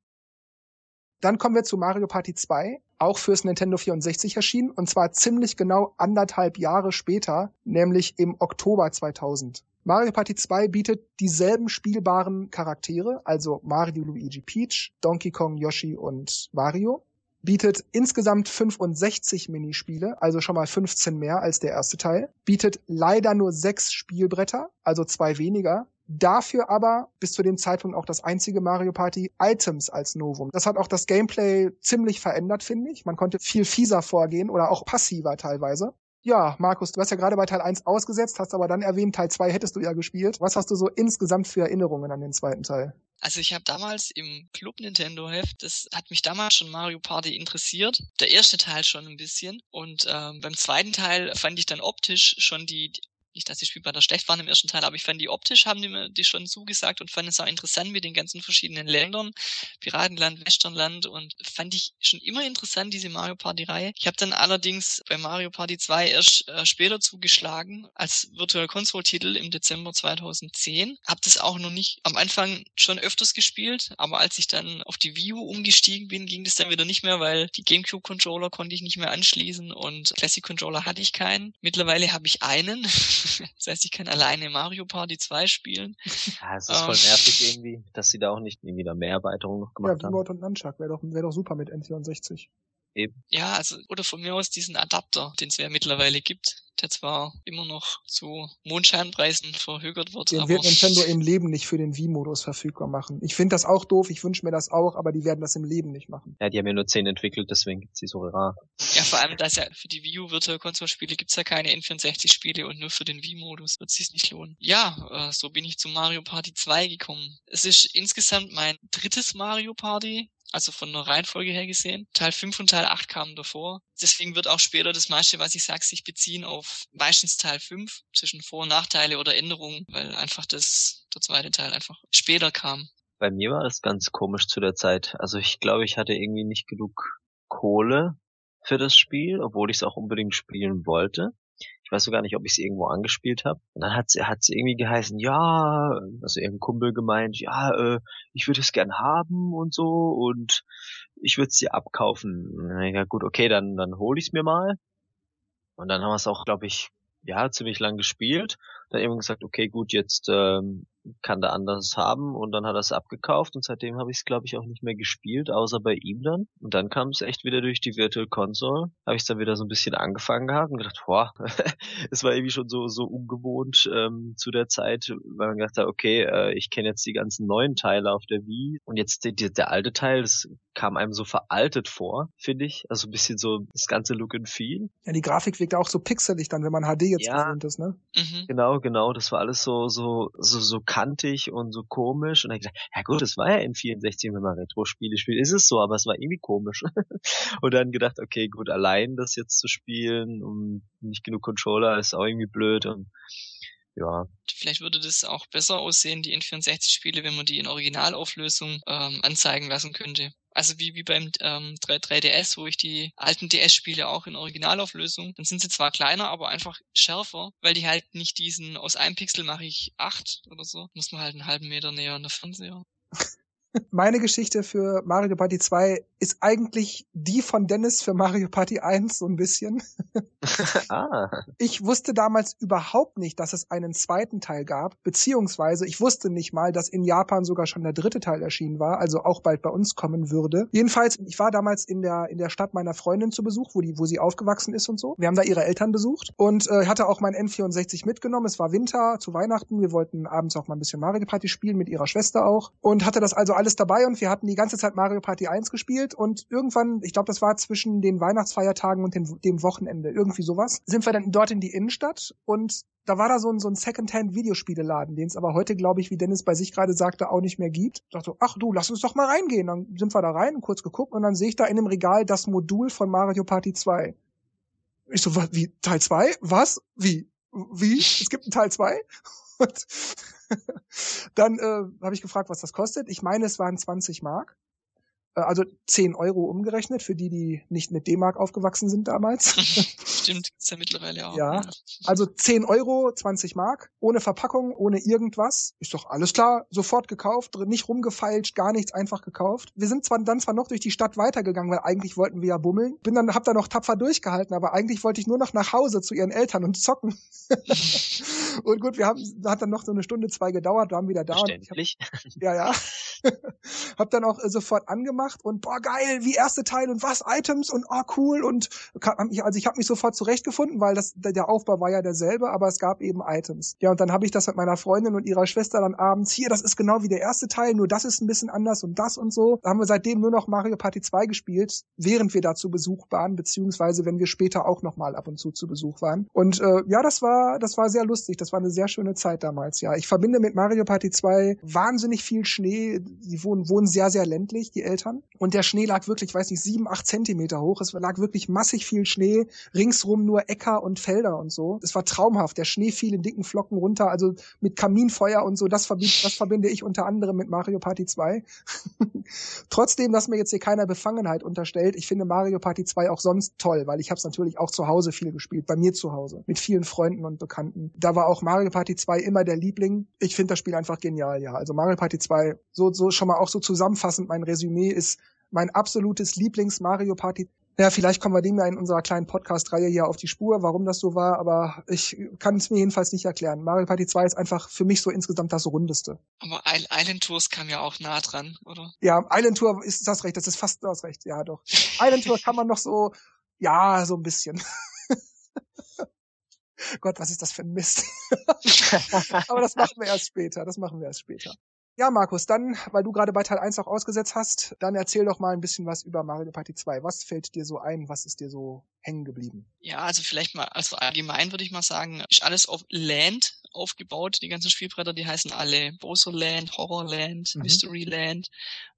Dann kommen wir zu Mario Party 2, auch fürs Nintendo 64 erschienen, und zwar ziemlich genau anderthalb Jahre später, nämlich im Oktober 2000. Mario Party 2 bietet dieselben spielbaren Charaktere, also Mario, Luigi, Peach, Donkey Kong, Yoshi und Mario, bietet insgesamt 65 Minispiele, also schon mal 15 mehr als der erste Teil, bietet leider nur sechs Spielbretter, also zwei weniger, Dafür aber bis zu dem Zeitpunkt auch das einzige Mario Party Items als Novum. Das hat auch das Gameplay ziemlich verändert, finde ich. Man konnte viel fieser vorgehen oder auch passiver teilweise. Ja, Markus, du hast ja gerade bei Teil 1 ausgesetzt, hast aber dann erwähnt, Teil 2 hättest du ja gespielt. Was hast du so insgesamt für Erinnerungen an den zweiten Teil? Also ich habe damals im Club Nintendo Heft, das hat mich damals schon Mario Party interessiert. Der erste Teil schon ein bisschen. Und ähm, beim zweiten Teil fand ich dann optisch schon die, nicht, dass die Spielbretter schlecht waren im ersten Teil, aber ich fand die optisch haben die mir die schon zugesagt und fand es auch interessant mit den ganzen verschiedenen Ländern, Piratenland, Westernland und fand ich schon immer interessant, diese Mario Party Reihe. Ich habe dann allerdings bei Mario Party 2 erst äh, später zugeschlagen als Virtual Console Titel im Dezember 2010. Hab das auch noch nicht am Anfang schon öfters gespielt, aber als ich dann auf die Wii U umgestiegen bin, ging das dann wieder nicht mehr, weil die GameCube Controller konnte ich nicht mehr anschließen und Classic Controller hatte ich keinen. Mittlerweile habe ich einen das heißt, ich kann alleine Mario Party 2 spielen. Ja, es ist voll ähm, nervig irgendwie, dass sie da auch nicht irgendwie da mehr Erweiterungen noch gemacht ja, haben. Ja, und Nunchuck wäre doch, wär doch super mit N64. Eben. Ja, also, oder von mir aus diesen Adapter, den es ja mittlerweile gibt, der zwar immer noch zu Mondscheinpreisen verhökert wird. Den aber wird Nintendo im Leben nicht für den Wii-Modus verfügbar machen. Ich finde das auch doof, ich wünsche mir das auch, aber die werden das im Leben nicht machen. Ja, die haben ja nur 10 entwickelt, deswegen gibt's die so rar. Ja, vor allem, dass ja für die Wii U Virtual Console Spiele gibt's ja keine N64-Spiele und nur für den Wii-Modus wird sich's nicht lohnen. Ja, äh, so bin ich zu Mario Party 2 gekommen. Es ist insgesamt mein drittes Mario Party also von der Reihenfolge her gesehen. Teil 5 und Teil 8 kamen davor. Deswegen wird auch später das meiste, was ich sage, sich beziehen auf meistens Teil 5 zwischen Vor- und Nachteile oder Änderungen, weil einfach das, der zweite Teil einfach später kam. Bei mir war das ganz komisch zu der Zeit. Also ich glaube, ich hatte irgendwie nicht genug Kohle für das Spiel, obwohl ich es auch unbedingt spielen wollte. Ich weiß sogar nicht, ob ich sie irgendwo angespielt habe. Und dann hat sie, hat sie irgendwie geheißen, ja, also irgendein Kumpel gemeint, ja, äh, ich würde es gern haben und so und ich würde es dir abkaufen. Ja gut, okay, dann, dann hole ich es mir mal. Und dann haben wir es auch, glaube ich, ja, ziemlich lang gespielt. Dann eben gesagt, okay, gut, jetzt ähm, kann der anders haben und dann hat er es abgekauft und seitdem habe ich es glaube ich auch nicht mehr gespielt, außer bei ihm dann. Und dann kam es echt wieder durch die Virtual Console, habe ich dann wieder so ein bisschen angefangen gehabt und gedacht, boah, es war irgendwie schon so so ungewohnt ähm, zu der Zeit, weil man gedacht hat, okay, äh, ich kenne jetzt die ganzen neuen Teile auf der Wii und jetzt die, die, der alte Teil, das kam einem so veraltet vor, finde ich, also ein bisschen so das ganze Look and Feel. Ja, die Grafik wirkt auch so pixelig dann, wenn man HD jetzt ja, gewohnt ist, ne? Mhm. Genau, genau, das war alles so so so so kantig und so komisch. Und dann gedacht, ja gut, das war ja in 64, wenn man Retro-Spiele spielt, ist es so, aber es war irgendwie komisch. und dann gedacht, okay, gut, allein das jetzt zu spielen und nicht genug Controller ist auch irgendwie blöd und ja. Vielleicht würde das auch besser aussehen, die N64-Spiele, wenn man die in Originalauflösung ähm, anzeigen lassen könnte. Also wie, wie beim ähm, 3, 3DS, wo ich die alten DS-Spiele auch in Originalauflösung, dann sind sie zwar kleiner, aber einfach schärfer, weil die halt nicht diesen, aus einem Pixel mache ich acht oder so, muss man halt einen halben Meter näher an der Fernseher. Meine Geschichte für Mario Party 2 ist eigentlich die von Dennis für Mario Party 1 so ein bisschen. ah. Ich wusste damals überhaupt nicht, dass es einen zweiten Teil gab, beziehungsweise ich wusste nicht mal, dass in Japan sogar schon der dritte Teil erschienen war, also auch bald bei uns kommen würde. Jedenfalls, ich war damals in der in der Stadt meiner Freundin zu Besuch, wo die wo sie aufgewachsen ist und so. Wir haben da ihre Eltern besucht und äh, hatte auch mein N64 mitgenommen. Es war Winter zu Weihnachten. Wir wollten abends auch mal ein bisschen Mario Party spielen mit ihrer Schwester auch und hatte das also alles dabei und wir hatten die ganze Zeit Mario Party 1 gespielt und irgendwann, ich glaube, das war zwischen den Weihnachtsfeiertagen und dem, dem Wochenende, irgendwie sowas, sind wir dann dort in die Innenstadt und da war da so ein, so ein Secondhand-Videospieleladen, den es aber heute, glaube ich, wie Dennis bei sich gerade sagte, auch nicht mehr gibt. Ich dachte, ach du, lass uns doch mal reingehen. Dann sind wir da rein, kurz geguckt und dann sehe ich da in dem Regal das Modul von Mario Party 2. Ich so, wie, Teil 2? Was? Wie? Wie? Es gibt einen Teil 2? Und dann äh, habe ich gefragt, was das kostet. Ich meine, es waren 20 Mark. Äh, also 10 Euro umgerechnet für die, die nicht mit D-Mark aufgewachsen sind damals. Stimmt, ist ja mittlerweile auch. Ja, also 10 Euro, 20 Mark, ohne Verpackung, ohne irgendwas. Ist doch alles klar, sofort gekauft, nicht rumgefeilscht, gar nichts, einfach gekauft. Wir sind zwar dann zwar noch durch die Stadt weitergegangen, weil eigentlich wollten wir ja bummeln. Bin dann, hab da noch tapfer durchgehalten, aber eigentlich wollte ich nur noch nach Hause zu ihren Eltern und zocken. Und gut, wir haben, hat dann noch so eine Stunde, zwei gedauert, waren wieder da. Verständlich. Hab, ja, ja. hab dann auch äh, sofort angemacht und boah, geil, wie erste Teil und was, Items und oh, cool und also ich habe mich sofort zurechtgefunden, weil das der Aufbau war ja derselbe, aber es gab eben Items. Ja, und dann habe ich das mit meiner Freundin und ihrer Schwester dann abends, hier, das ist genau wie der erste Teil, nur das ist ein bisschen anders und das und so. Da haben wir seitdem nur noch Mario Party 2 gespielt, während wir da zu Besuch waren, beziehungsweise wenn wir später auch nochmal ab und zu zu Besuch waren. Und äh, ja, das war, das war sehr lustig, das war eine sehr schöne Zeit damals, ja. Ich verbinde mit Mario Party 2 wahnsinnig viel Schnee, die wohnen, wohnen sehr, sehr ländlich, die Eltern. Und der Schnee lag wirklich, weiß nicht, sieben, acht Zentimeter hoch. Es lag wirklich massig viel Schnee, ringsrum nur Äcker und Felder und so. Es war traumhaft. Der Schnee fiel in dicken Flocken runter, also mit Kaminfeuer und so. Das, verbinde, das verbinde ich unter anderem mit Mario Party 2. Trotzdem, dass mir jetzt hier keiner Befangenheit unterstellt, ich finde Mario Party 2 auch sonst toll, weil ich habe es natürlich auch zu Hause viel gespielt, bei mir zu Hause, mit vielen Freunden und Bekannten. Da war auch Mario Party 2 immer der Liebling. Ich finde das Spiel einfach genial, ja. Also Mario Party 2, so, so schon mal auch so zusammenfassend, mein Resümee ist mein absolutes Lieblings-Mario Party ja, vielleicht kommen wir dem ja in unserer kleinen Podcast-Reihe hier auf die Spur, warum das so war, aber ich kann es mir jedenfalls nicht erklären. Mario Party 2 ist einfach für mich so insgesamt das Rundeste. Aber Island Tours kam ja auch nah dran, oder? Ja, Island Tour ist das recht, das ist fast das recht, ja doch. Island Tour kann man noch so, ja, so ein bisschen. Gott, was ist das für ein Mist? aber das machen wir erst später, das machen wir erst später. Ja, Markus, dann, weil du gerade bei Teil 1 auch ausgesetzt hast, dann erzähl doch mal ein bisschen was über Mario Party 2. Was fällt dir so ein? Was ist dir so hängen geblieben? Ja, also vielleicht mal, also allgemein würde ich mal sagen, ist alles auf Land aufgebaut. Die ganzen Spielbretter, die heißen alle Bowser Land, Horror Land, mhm. Mystery Land.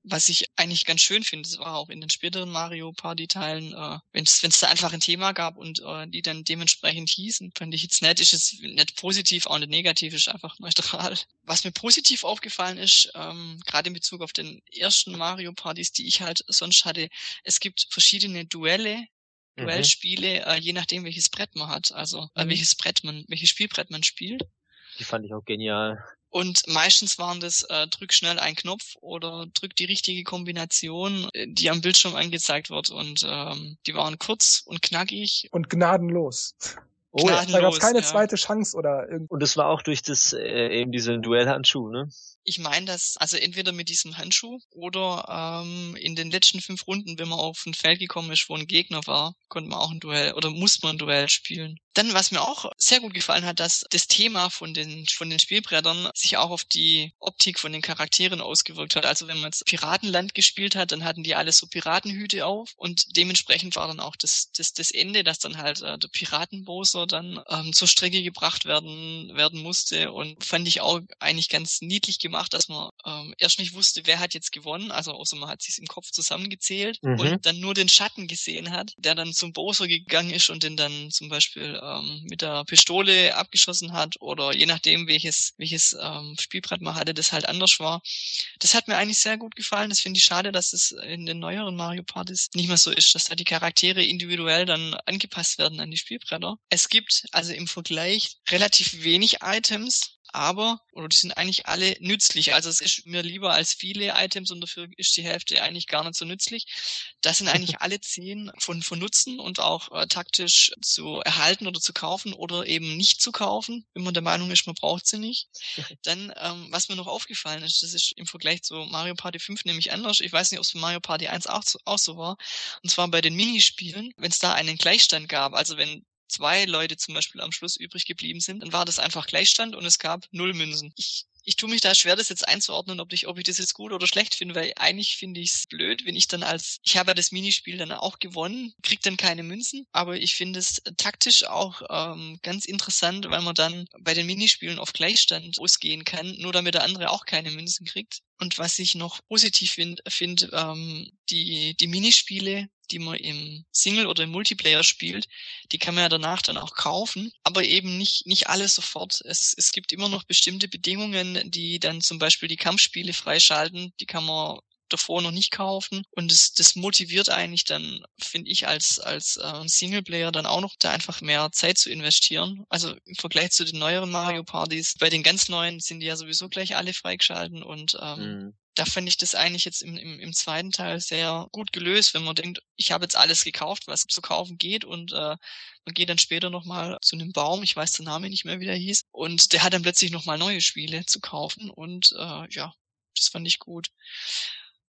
Was ich eigentlich ganz schön finde, das war auch in den späteren Mario Party Teilen, äh, wenn es da einfach ein Thema gab und äh, die dann dementsprechend hießen, fand ich jetzt nett, ist es nicht positiv, auch nicht negativ, ist einfach neutral. Was mir positiv aufgefallen ist, ähm, gerade in Bezug auf den ersten Mario Partys, die ich halt sonst hatte, es gibt verschiedene Duelle, mhm. Duellspiele, äh, je nachdem welches Brett man hat, also äh, mhm. welches Brett man, welches Spielbrett man spielt. Die fand ich auch genial. Und meistens waren das äh, drück schnell einen Knopf oder drück die richtige Kombination, äh, die am Bildschirm angezeigt wird. Und ähm, die waren kurz und knackig. Und gnadenlos. Oh, ja. Da gab es keine ja. zweite Chance oder irgendwie. Und es war auch durch das äh, eben diese Duellhandschuh, ne? Ich meine, dass also entweder mit diesem Handschuh oder ähm, in den letzten fünf Runden, wenn man auf ein Feld gekommen ist, wo ein Gegner war, konnte man auch ein Duell oder muss man ein Duell spielen. Dann, was mir auch sehr gut gefallen hat, dass das Thema von den von den Spielbrettern sich auch auf die Optik von den Charakteren ausgewirkt hat. Also wenn man jetzt Piratenland gespielt hat, dann hatten die alle so Piratenhüte auf und dementsprechend war dann auch das das, das Ende, dass dann halt äh, der Piratenbowser dann ähm, zur Strecke gebracht werden werden musste und fand ich auch eigentlich ganz niedlich gemacht gemacht, dass man ähm, erst nicht wusste, wer hat jetzt gewonnen, also außer man hat sich im Kopf zusammengezählt mhm. und dann nur den Schatten gesehen hat, der dann zum Bowser gegangen ist und den dann zum Beispiel ähm, mit der Pistole abgeschossen hat oder je nachdem, welches, welches ähm, Spielbrett man hatte, das halt anders war. Das hat mir eigentlich sehr gut gefallen. Das finde ich schade, dass es in den neueren Mario Partys nicht mehr so ist, dass da die Charaktere individuell dann angepasst werden an die Spielbretter. Es gibt also im Vergleich relativ wenig Items, aber, oder die sind eigentlich alle nützlich. Also es ist mir lieber als viele Items und dafür ist die Hälfte eigentlich gar nicht so nützlich. Das sind eigentlich alle zehn von, von Nutzen und auch äh, taktisch zu erhalten oder zu kaufen oder eben nicht zu kaufen, wenn man der Meinung ist, man braucht sie nicht. Dann, ähm, was mir noch aufgefallen ist, das ist im Vergleich zu Mario Party 5 nämlich anders. Ich weiß nicht, ob es für Mario Party 1 auch so, auch so war. Und zwar bei den Minispielen, wenn es da einen Gleichstand gab, also wenn zwei Leute zum Beispiel am Schluss übrig geblieben sind, dann war das einfach Gleichstand und es gab null Münzen. Ich ich tue mich da schwer, das jetzt einzuordnen, ob ich, ob ich das jetzt gut oder schlecht finde, weil eigentlich finde ich es blöd, wenn ich dann als, ich habe ja das Minispiel dann auch gewonnen, krieg dann keine Münzen, aber ich finde es taktisch auch ähm, ganz interessant, weil man dann bei den Minispielen auf Gleichstand ausgehen kann, nur damit der andere auch keine Münzen kriegt. Und was ich noch positiv finde, find, ähm, die, die Minispiele die man im Single oder im Multiplayer spielt, die kann man ja danach dann auch kaufen, aber eben nicht, nicht alles sofort. Es, es gibt immer noch bestimmte Bedingungen, die dann zum Beispiel die Kampfspiele freischalten, die kann man davor noch nicht kaufen und das, das motiviert eigentlich dann, finde ich, als, als äh, Singleplayer dann auch noch da einfach mehr Zeit zu investieren. Also im Vergleich zu den neueren Mario Partys, bei den ganz neuen sind die ja sowieso gleich alle freigeschalten und ähm, mhm da finde ich das eigentlich jetzt im, im, im zweiten Teil sehr gut gelöst, wenn man denkt, ich habe jetzt alles gekauft, was zu kaufen geht und äh, man geht dann später nochmal zu einem Baum, ich weiß den Namen nicht mehr, wie der hieß, und der hat dann plötzlich nochmal neue Spiele zu kaufen und äh, ja, das fand ich gut.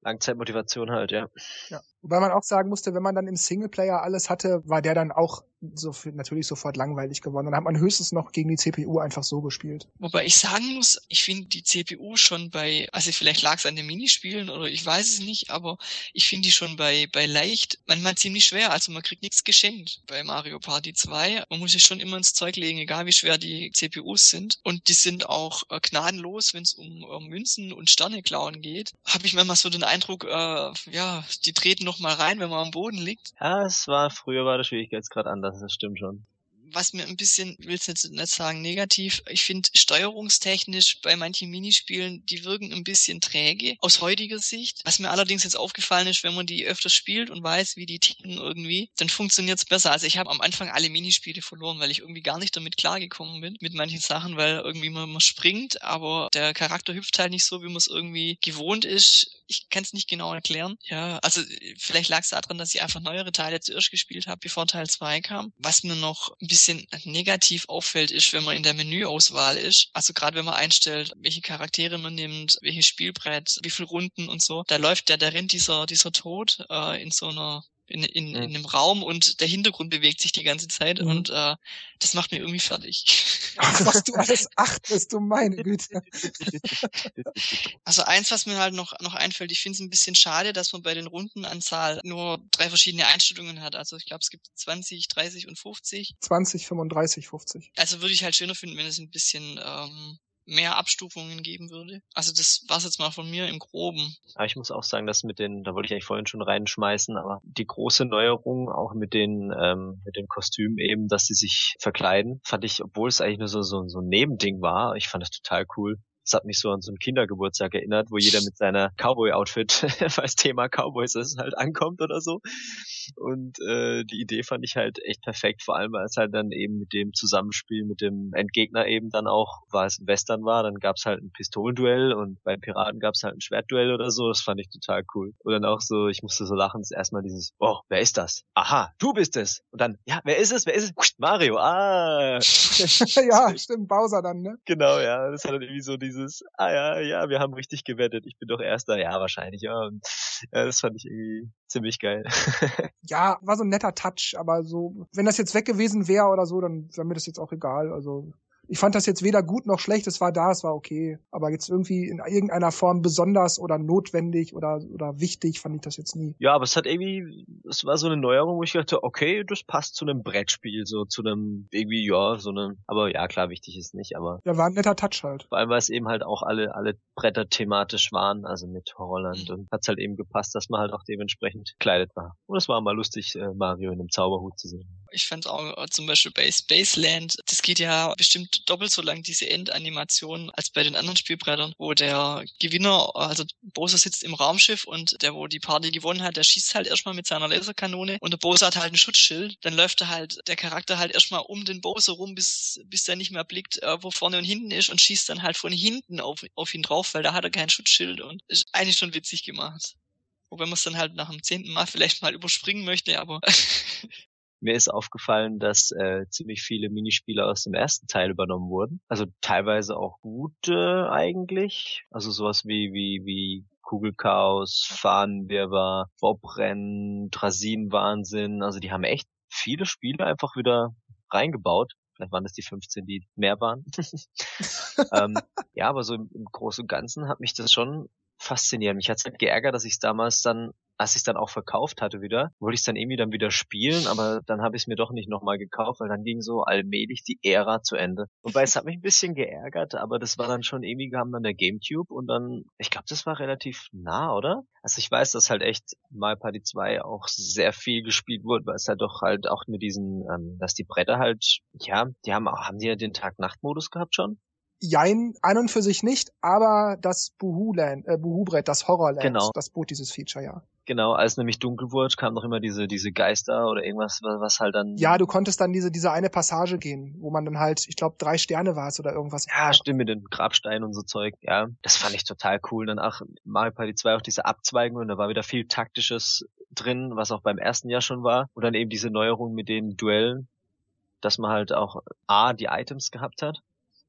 Langzeitmotivation halt, ja. Ja. Wobei man auch sagen musste, wenn man dann im Singleplayer alles hatte, war der dann auch so natürlich sofort langweilig geworden. Dann hat man höchstens noch gegen die CPU einfach so gespielt. Wobei ich sagen muss, ich finde die CPU schon bei, also vielleicht lag es an den Minispielen oder ich weiß es nicht, aber ich finde die schon bei, bei leicht manchmal ziemlich schwer. Also man kriegt nichts geschenkt bei Mario Party 2. Man muss sich schon immer ins Zeug legen, egal wie schwer die CPUs sind. Und die sind auch äh, gnadenlos, wenn es um, um Münzen und Sterne klauen geht. Habe ich manchmal so den Eindruck, äh, ja, die treten noch noch mal rein, wenn man am Boden liegt. Ja, es war, früher war der Schwierigkeitsgrad anders, das stimmt schon was mir ein bisschen, will es jetzt nicht sagen negativ, ich finde steuerungstechnisch bei manchen Minispielen, die wirken ein bisschen träge aus heutiger Sicht. Was mir allerdings jetzt aufgefallen ist, wenn man die öfter spielt und weiß, wie die ticken irgendwie, dann funktioniert es besser. Also ich habe am Anfang alle Minispiele verloren, weil ich irgendwie gar nicht damit klargekommen bin, mit manchen Sachen, weil irgendwie man, man springt, aber der Charakter hüpft halt nicht so, wie man es irgendwie gewohnt ist. Ich kann es nicht genau erklären. Ja, also vielleicht lag es daran, dass ich einfach neuere Teile zuerst gespielt habe, bevor Teil 2 kam. Was mir noch ein bisschen negativ auffällt, ist, wenn man in der Menüauswahl ist. Also gerade wenn man einstellt, welche Charaktere man nimmt, welches Spielbrett, wie viele Runden und so, da läuft der rennt dieser, dieser Tod äh, in so einer in, in, mhm. in einem Raum und der Hintergrund bewegt sich die ganze Zeit mhm. und äh, das macht mir irgendwie fertig. Ach, was du alles achtest, du meine Güte. Also eins, was mir halt noch, noch einfällt, ich finde es ein bisschen schade, dass man bei den Rundenanzahl nur drei verschiedene Einstellungen hat. Also ich glaube, es gibt 20, 30 und 50. 20, 35, 50. Also würde ich halt schöner finden, wenn es ein bisschen ähm, mehr Abstufungen geben würde. Also das war's jetzt mal von mir im Groben. Aber ich muss auch sagen, dass mit den, da wollte ich eigentlich vorhin schon reinschmeißen, aber die große Neuerung auch mit den ähm, mit den Kostümen eben, dass sie sich verkleiden, fand ich, obwohl es eigentlich nur so so, so ein Nebending war, ich fand das total cool Das hat mich so an so einen Kindergeburtstag erinnert, wo jeder mit seiner Cowboy-Outfit, weil das Thema Cowboys ist, halt ankommt oder so. Und äh, die Idee fand ich halt echt perfekt, vor allem weil es halt dann eben mit dem Zusammenspiel mit dem Endgegner eben dann auch, weil es ein Western war, dann gab es halt ein Pistolenduell und bei Piraten gab es halt ein Schwertduell oder so. Das fand ich total cool. Und dann auch so, ich musste so lachen, erstmal dieses, oh, wer ist das? Aha, du bist es. Und dann, ja, wer ist es? Wer ist es? Mario, ah. ja, stimmt, Bowser dann, ne? Genau, ja. Das hat dann irgendwie so dieses, ah ja, ja, wir haben richtig gewettet. Ich bin doch Erster. Ja, wahrscheinlich, ja. Ja das fand ich irgendwie ziemlich geil. ja, war so ein netter Touch, aber so, wenn das jetzt weg gewesen wäre oder so, dann wäre mir das jetzt auch egal. Also ich fand das jetzt weder gut noch schlecht, es war da, es war okay. Aber jetzt irgendwie in irgendeiner Form besonders oder notwendig oder, oder wichtig fand ich das jetzt nie. Ja, aber es hat irgendwie, es war so eine Neuerung, wo ich dachte, okay, das passt zu einem Brettspiel, so zu einem, irgendwie, ja, so einem, aber ja, klar, wichtig ist nicht, aber. Ja, war ein netter Touch halt. Vor allem, weil es eben halt auch alle, alle Bretter thematisch waren, also mit Horrorland mhm. und hat's halt eben gepasst, dass man halt auch dementsprechend gekleidet war. Und es war mal lustig, äh, Mario in einem Zauberhut zu sehen. Ich fand auch äh, zum Beispiel bei Spaceland, das geht ja bestimmt doppelt so lang diese Endanimation als bei den anderen Spielbrettern, wo der Gewinner, also Bowser sitzt im Raumschiff und der, wo die Party gewonnen hat, der schießt halt erstmal mit seiner Laserkanone und der Bowser hat halt ein Schutzschild. Dann läuft er halt, der Charakter halt erstmal um den Bowser rum, bis, bis der nicht mehr blickt, äh, wo vorne und hinten ist und schießt dann halt von hinten auf, auf ihn drauf, weil da hat er kein Schutzschild und ist eigentlich schon witzig gemacht. Wobei man es dann halt nach dem zehnten Mal vielleicht mal überspringen möchte, aber Mir ist aufgefallen, dass äh, ziemlich viele Minispiele aus dem ersten Teil übernommen wurden. Also teilweise auch gute eigentlich. Also sowas wie, wie, wie Kugelchaos, Fahnenwirrwarr, Bobrennen, Drasinenwahnsinn. Also die haben echt viele Spiele einfach wieder reingebaut. Vielleicht waren das die 15, die mehr waren. ähm, ja, aber so im, im Großen und Ganzen hat mich das schon fasziniert. Mich hat's halt geärgert, dass ich es damals dann als ich dann auch verkauft hatte wieder, wollte ich es dann irgendwie dann wieder spielen, aber dann habe ich es mir doch nicht nochmal gekauft, weil dann ging so allmählich die Ära zu Ende. Wobei es hat mich ein bisschen geärgert, aber das war dann schon irgendwie, kam dann der Gamecube und dann, ich glaube, das war relativ nah, oder? Also ich weiß, dass halt echt Mario Party 2 auch sehr viel gespielt wurde, weil es halt doch halt auch mit diesen, ähm, dass die Bretter halt, ja, die haben, haben die ja den Tag-Nacht-Modus gehabt schon? Jein, an und für sich nicht, aber das Buhu-Land, äh, Buhu-Brett, das Horrorland, genau. das bot dieses Feature, ja. Genau, als nämlich dunkel wurde, kam noch immer diese, diese Geister oder irgendwas, was halt dann. Ja, du konntest dann diese, diese eine Passage gehen, wo man dann halt, ich glaube, drei Sterne war es oder irgendwas. Ja, stimmt, mit den Grabsteinen und so Zeug. Ja, das fand ich total cool. Dann auch Mario Party 2 auch diese Abzweigung und da war wieder viel Taktisches drin, was auch beim ersten Jahr schon war. Und dann eben diese Neuerung mit den Duellen, dass man halt auch A, die Items gehabt hat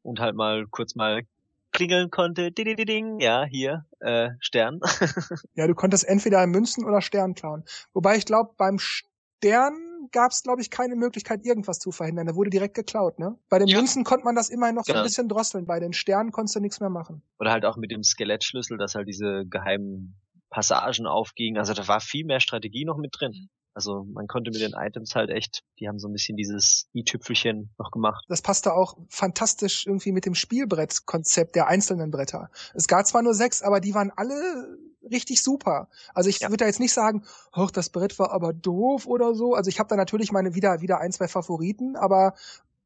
und halt mal kurz mal klingeln konnte. Ding, ja, hier, äh, Stern. ja, du konntest entweder Münzen oder Stern klauen. Wobei ich glaube, beim Stern gab es, glaube ich, keine Möglichkeit, irgendwas zu verhindern. Der wurde direkt geklaut, ne? Bei den ja. Münzen konnte man das immerhin noch genau. so ein genau. bisschen drosseln. Bei den Sternen konntest du nichts mehr machen. Oder halt auch mit dem Skelettschlüssel, dass halt diese geheimen Passagen aufgingen. Also da war viel mehr Strategie noch mit drin. Also man konnte mit den Items halt echt, die haben so ein bisschen dieses i-Tüpfelchen noch gemacht. Das passte auch fantastisch irgendwie mit dem Spielbrettkonzept der einzelnen Bretter. Es gab zwar nur sechs, aber die waren alle richtig super. Also ich ja. würde da jetzt nicht sagen, hoch, das Brett war aber doof oder so. Also ich habe da natürlich meine wieder wieder ein, zwei Favoriten, aber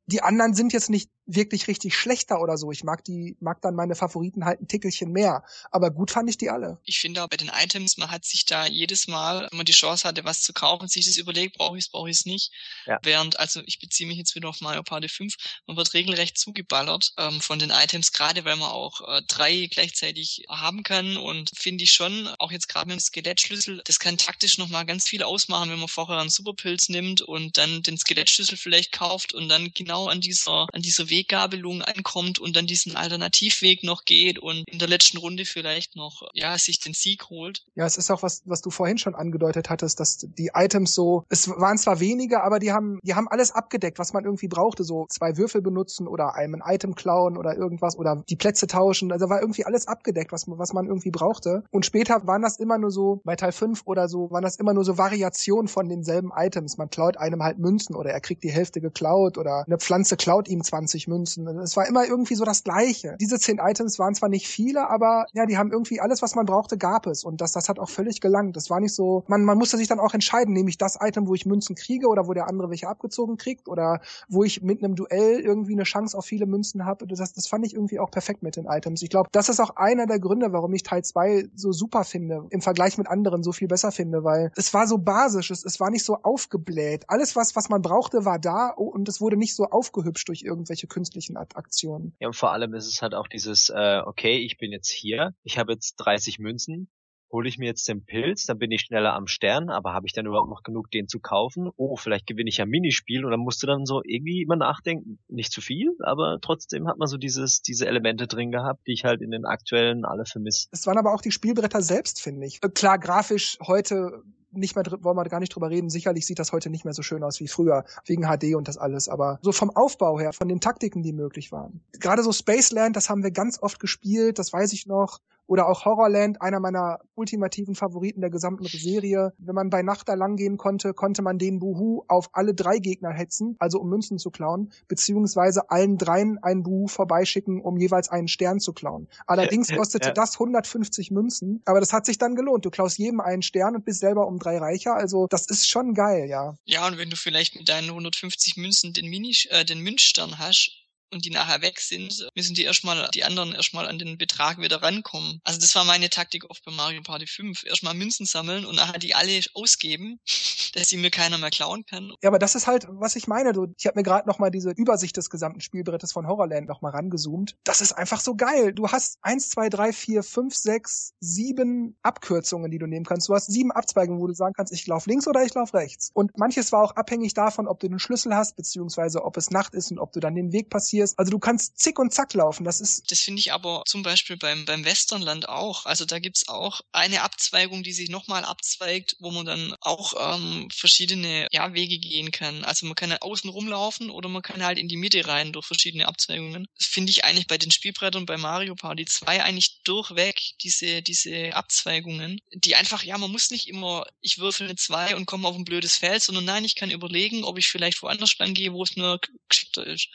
die anderen sind jetzt nicht wirklich richtig schlechter oder so. Ich mag die, mag dann meine Favoriten halt ein Tickelchen mehr. Aber gut fand ich die alle. Ich finde auch bei den Items, man hat sich da jedes Mal, wenn man die Chance hatte, was zu kaufen, sich das überlegt, brauche ich es, brauche ich es nicht. Ja. Während, also ich beziehe mich jetzt wieder auf Mario Party 5, man wird regelrecht zugeballert ähm, von den Items, gerade weil man auch äh, drei gleichzeitig haben kann und finde ich schon, auch jetzt gerade mit dem Skelettschlüssel, das kann taktisch nochmal ganz viel ausmachen, wenn man vorher einen Superpilz nimmt und dann den Skelettschlüssel vielleicht kauft und dann genau an dieser, an dieser Weg Weggabelung ankommt und dann diesen Alternativweg noch geht und in der letzten Runde vielleicht noch, ja, sich den Sieg holt. Ja, es ist auch was, was du vorhin schon angedeutet hattest, dass die Items so, es waren zwar wenige, aber die haben, die haben alles abgedeckt, was man irgendwie brauchte, so zwei Würfel benutzen oder einem Item klauen oder irgendwas oder die Plätze tauschen, also war irgendwie alles abgedeckt, was, was man irgendwie brauchte. Und später waren das immer nur so, bei Teil 5 oder so, waren das immer nur so Variationen von denselben Items. Man klaut einem halt Münzen oder er kriegt die Hälfte geklaut oder eine Pflanze klaut ihm 20 Münzen. Es war immer irgendwie so das Gleiche. Diese zehn Items waren zwar nicht viele, aber ja, die haben irgendwie alles, was man brauchte, gab es. Und das, das hat auch völlig gelangt. Das war nicht so, man, man musste sich dann auch entscheiden, nehme ich das Item, wo ich Münzen kriege oder wo der andere welche abgezogen kriegt oder wo ich mit einem Duell irgendwie eine Chance auf viele Münzen habe. Das, das fand ich irgendwie auch perfekt mit den Items. Ich glaube, das ist auch einer der Gründe, warum ich Teil 2 so super finde, im Vergleich mit anderen so viel besser finde, weil es war so basisch, es, es war nicht so aufgebläht. Alles, was, was man brauchte, war da und es wurde nicht so aufgehübscht durch irgendwelche künstlichen Aktionen. Ja, und vor allem ist es halt auch dieses, äh, okay, ich bin jetzt hier, ich habe jetzt 30 Münzen, hole ich mir jetzt den Pilz, dann bin ich schneller am Stern, aber habe ich dann überhaupt noch genug, den zu kaufen? Oh, vielleicht gewinne ich ja Minispiel und dann musst du dann so irgendwie immer nachdenken, nicht zu viel, aber trotzdem hat man so dieses, diese Elemente drin gehabt, die ich halt in den aktuellen alle vermisse. Es waren aber auch die Spielbretter selbst, finde ich. Äh, klar, grafisch heute nicht mehr, wollen wir gar nicht drüber reden. Sicherlich sieht das heute nicht mehr so schön aus wie früher, wegen HD und das alles. Aber so vom Aufbau her, von den Taktiken, die möglich waren. Gerade so Spaceland, das haben wir ganz oft gespielt, das weiß ich noch. Oder auch Horrorland, einer meiner ultimativen Favoriten der gesamten Serie. Wenn man bei Nacht da lang gehen konnte, konnte man den Buhu auf alle drei Gegner hetzen, also um Münzen zu klauen, beziehungsweise allen dreien einen Buhu vorbeischicken, um jeweils einen Stern zu klauen. Allerdings kostete ja. das 150 Münzen, aber das hat sich dann gelohnt. Du klaust jedem einen Stern und bist selber um drei reicher. Also das ist schon geil, ja. Ja, und wenn du vielleicht mit deinen 150 Münzen den Mini, äh, den Münzstern hast, und die nachher weg sind, müssen die erstmal, die anderen erstmal an den Betrag wieder rankommen. Also das war meine Taktik oft bei Mario Party 5. Erstmal Münzen sammeln und nachher die alle ausgeben, dass sie mir keiner mehr klauen kann. Ja, aber das ist halt, was ich meine. Ich habe mir gerade nochmal diese Übersicht des gesamten Spielbrettes von Horrorland nochmal rangezoomt. Das ist einfach so geil. Du hast eins, zwei, drei, vier, fünf, sechs, sieben Abkürzungen, die du nehmen kannst. Du hast sieben Abzweigungen, wo du sagen kannst, ich laufe links oder ich laufe rechts. Und manches war auch abhängig davon, ob du den Schlüssel hast, beziehungsweise ob es Nacht ist und ob du dann den Weg passierst passierst. Also du kannst zick und zack laufen. Das ist. Das finde ich aber zum Beispiel beim, beim Westernland auch. Also da gibt's auch eine Abzweigung, die sich nochmal abzweigt, wo man dann auch ähm, verschiedene ja, Wege gehen kann. Also man kann außen rumlaufen oder man kann halt in die Mitte rein durch verschiedene Abzweigungen. Das finde ich eigentlich bei den Spielbrettern bei Mario Party 2 eigentlich durchweg, diese, diese Abzweigungen, die einfach, ja, man muss nicht immer, ich würfel eine 2 und komme auf ein blödes Feld, sondern nein, ich kann überlegen, ob ich vielleicht woanders lang gehe, wo es mir geschickter ist.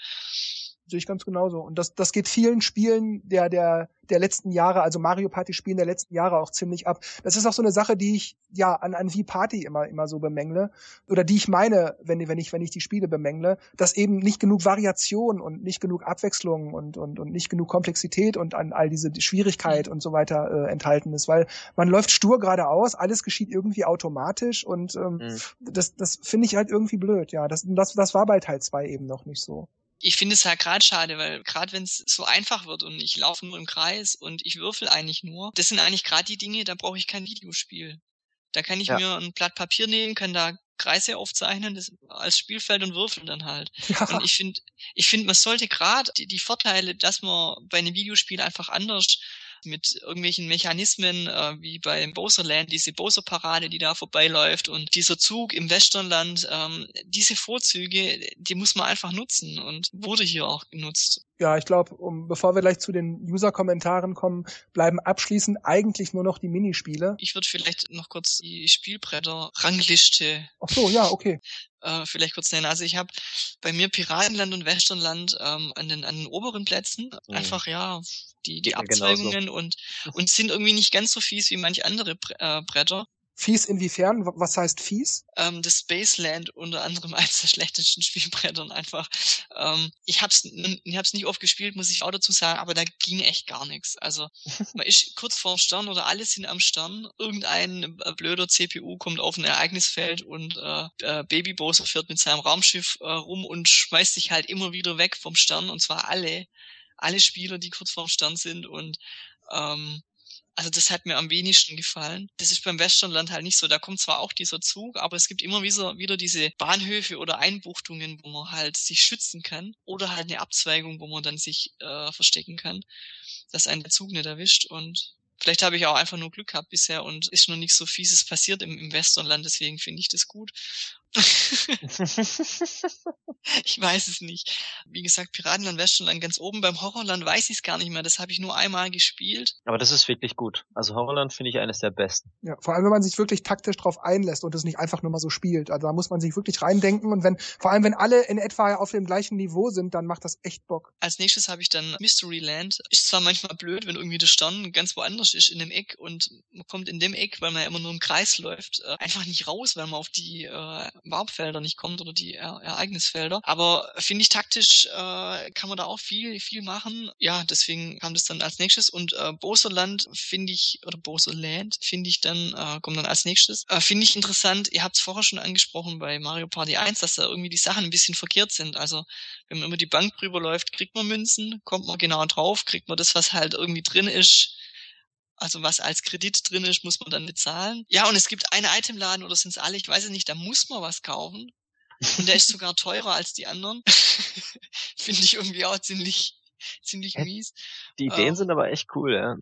Sehe ich ganz genauso. Und das, das geht vielen Spielen der, der, der letzten Jahre, also Mario Party Spielen der letzten Jahre auch ziemlich ab. Das ist auch so eine Sache, die ich ja an, an Wii Party immer, immer so bemängle. Oder die ich meine, wenn, wenn ich, wenn ich die Spiele bemängle, dass eben nicht genug Variation und nicht genug Abwechslung und, und, und nicht genug Komplexität und an all diese Schwierigkeit und so weiter äh, enthalten ist. Weil man läuft stur geradeaus, alles geschieht irgendwie automatisch und ähm, mhm. das, das finde ich halt irgendwie blöd, ja. Das, das, das war bei Teil 2 eben noch nicht so ich finde es halt gerade schade, weil gerade wenn es so einfach wird und ich laufe nur im Kreis und ich würfel eigentlich nur, das sind eigentlich gerade die Dinge, da brauche ich kein Videospiel. Da kann ich ja. mir ein Blatt Papier nehmen, kann da Kreise aufzeichnen, das als Spielfeld und würfeln dann halt. Ja. Und ich finde, ich finde, man sollte gerade die, die Vorteile, dass man bei einem Videospiel einfach anders mit irgendwelchen Mechanismen, äh, wie beim Bowserland, diese Bowser-Parade, die da vorbeiläuft und dieser Zug im Westernland, ähm, diese Vorzüge, die muss man einfach nutzen und wurde hier auch genutzt. Ja, ich glaube, um, bevor wir gleich zu den User-Kommentaren kommen, bleiben abschließend eigentlich nur noch die Minispiele. Ich würde vielleicht noch kurz die Spielbretter-Rangliste. Ach so, ja, okay. Äh, vielleicht kurz nennen. Also ich habe bei mir Piratenland und Westernland ähm, an, den, an den oberen Plätzen mhm. einfach ja die, die Abzweigungen und, und sind irgendwie nicht ganz so fies wie manche andere äh, Bretter. Fies inwiefern? Was heißt fies? Ähm, das Spaceland unter anderem eines der schlechtesten Spielbrettern einfach. Ähm, ich hab's, ich hab's nicht oft gespielt, muss ich auch dazu sagen, aber da ging echt gar nichts. Also man ist kurz vorm Stern oder alles sind am Stern. Irgendein äh, blöder CPU kommt auf ein Ereignisfeld und äh, äh, Baby Bowser fährt mit seinem Raumschiff äh, rum und schmeißt sich halt immer wieder weg vom Stern und zwar alle, alle Spieler, die kurz vorm Stern sind und ähm, also das hat mir am wenigsten gefallen. Das ist beim Westernland halt nicht so. Da kommt zwar auch dieser Zug, aber es gibt immer wieder, diese Bahnhöfe oder Einbuchtungen, wo man halt sich schützen kann. Oder halt eine Abzweigung, wo man dann sich äh, verstecken kann, dass einen der Zug nicht erwischt. Und vielleicht habe ich auch einfach nur Glück gehabt bisher und ist noch nicht so fieses passiert im, im Westernland, deswegen finde ich das gut. ich weiß es nicht. Wie gesagt, Piratenland wäre schon dann ganz oben. Beim Horrorland weiß ich es gar nicht mehr. Das habe ich nur einmal gespielt. Aber das ist wirklich gut. Also Horrorland finde ich eines der besten. Ja, vor allem, wenn man sich wirklich taktisch drauf einlässt und es nicht einfach nur mal so spielt. Also da muss man sich wirklich reindenken und wenn, vor allem wenn alle in etwa auf dem gleichen Niveau sind, dann macht das echt Bock. Als nächstes habe ich dann Mysteryland. Ist zwar manchmal blöd, wenn irgendwie der Stern ganz woanders ist in dem Eck und man kommt in dem Eck, weil man ja immer nur im Kreis läuft, äh, einfach nicht raus, weil man auf die äh, Warpfelder nicht kommt oder die er Ereignisfelder. Aber finde ich taktisch äh, kann man da auch viel, viel machen. Ja, deswegen kam das dann als nächstes. Und äh, Boserland finde ich, oder Boserland finde ich dann, äh, kommt dann als nächstes. Äh, finde ich interessant, ihr habt es vorher schon angesprochen bei Mario Party 1, dass da irgendwie die Sachen ein bisschen verkehrt sind. Also wenn man über die Bank drüber läuft, kriegt man Münzen, kommt man genau drauf, kriegt man das, was halt irgendwie drin ist, also was als Kredit drin ist, muss man dann bezahlen. Ja, und es gibt einen Itemladen oder sind es alle, ich weiß es nicht, da muss man was kaufen. Und der ist sogar teurer als die anderen. Finde ich irgendwie auch ziemlich, ziemlich mies. Die Ideen ähm, sind aber echt cool, ja.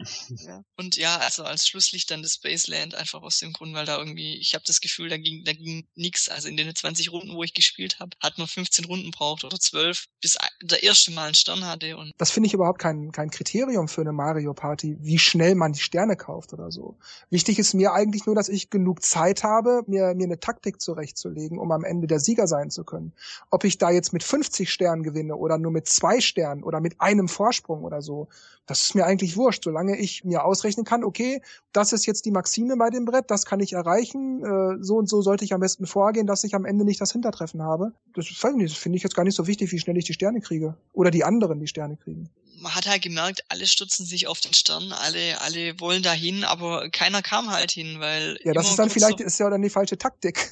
ja. Und ja, also als Schlusslicht dann das Spaceland einfach aus dem Grund, weil da irgendwie, ich habe das Gefühl, da ging, da ging nix. Also in den 20 Runden, wo ich gespielt habe, hat man 15 Runden braucht oder 12, bis der erste Mal einen Stern hatte. Und das finde ich überhaupt kein, kein Kriterium für eine Mario Party, wie schnell man die Sterne kauft oder so. Wichtig ist mir eigentlich nur, dass ich genug Zeit habe, mir, mir eine Taktik zurechtzulegen, um am Ende der Sieger sein zu können. Ob ich da jetzt mit 50 Sternen gewinne oder nur mit zwei Sternen oder mit einem Vorsprung oder so, das ist mir eigentlich wurscht, solange ich mir ausrechnen kann, okay, das ist jetzt die Maxime bei dem Brett, das kann ich erreichen, äh, so und so sollte ich am besten vorgehen, dass ich am Ende nicht das Hintertreffen habe. Das, das finde ich jetzt gar nicht so wichtig, wie schnell ich die Sterne kriege. Oder die anderen die Sterne kriegen. Man hat halt gemerkt, alle stürzen sich auf den Stern, alle, alle wollen dahin, aber keiner kam halt hin, weil. Ja, das ist dann vielleicht, so ist ja dann die falsche Taktik.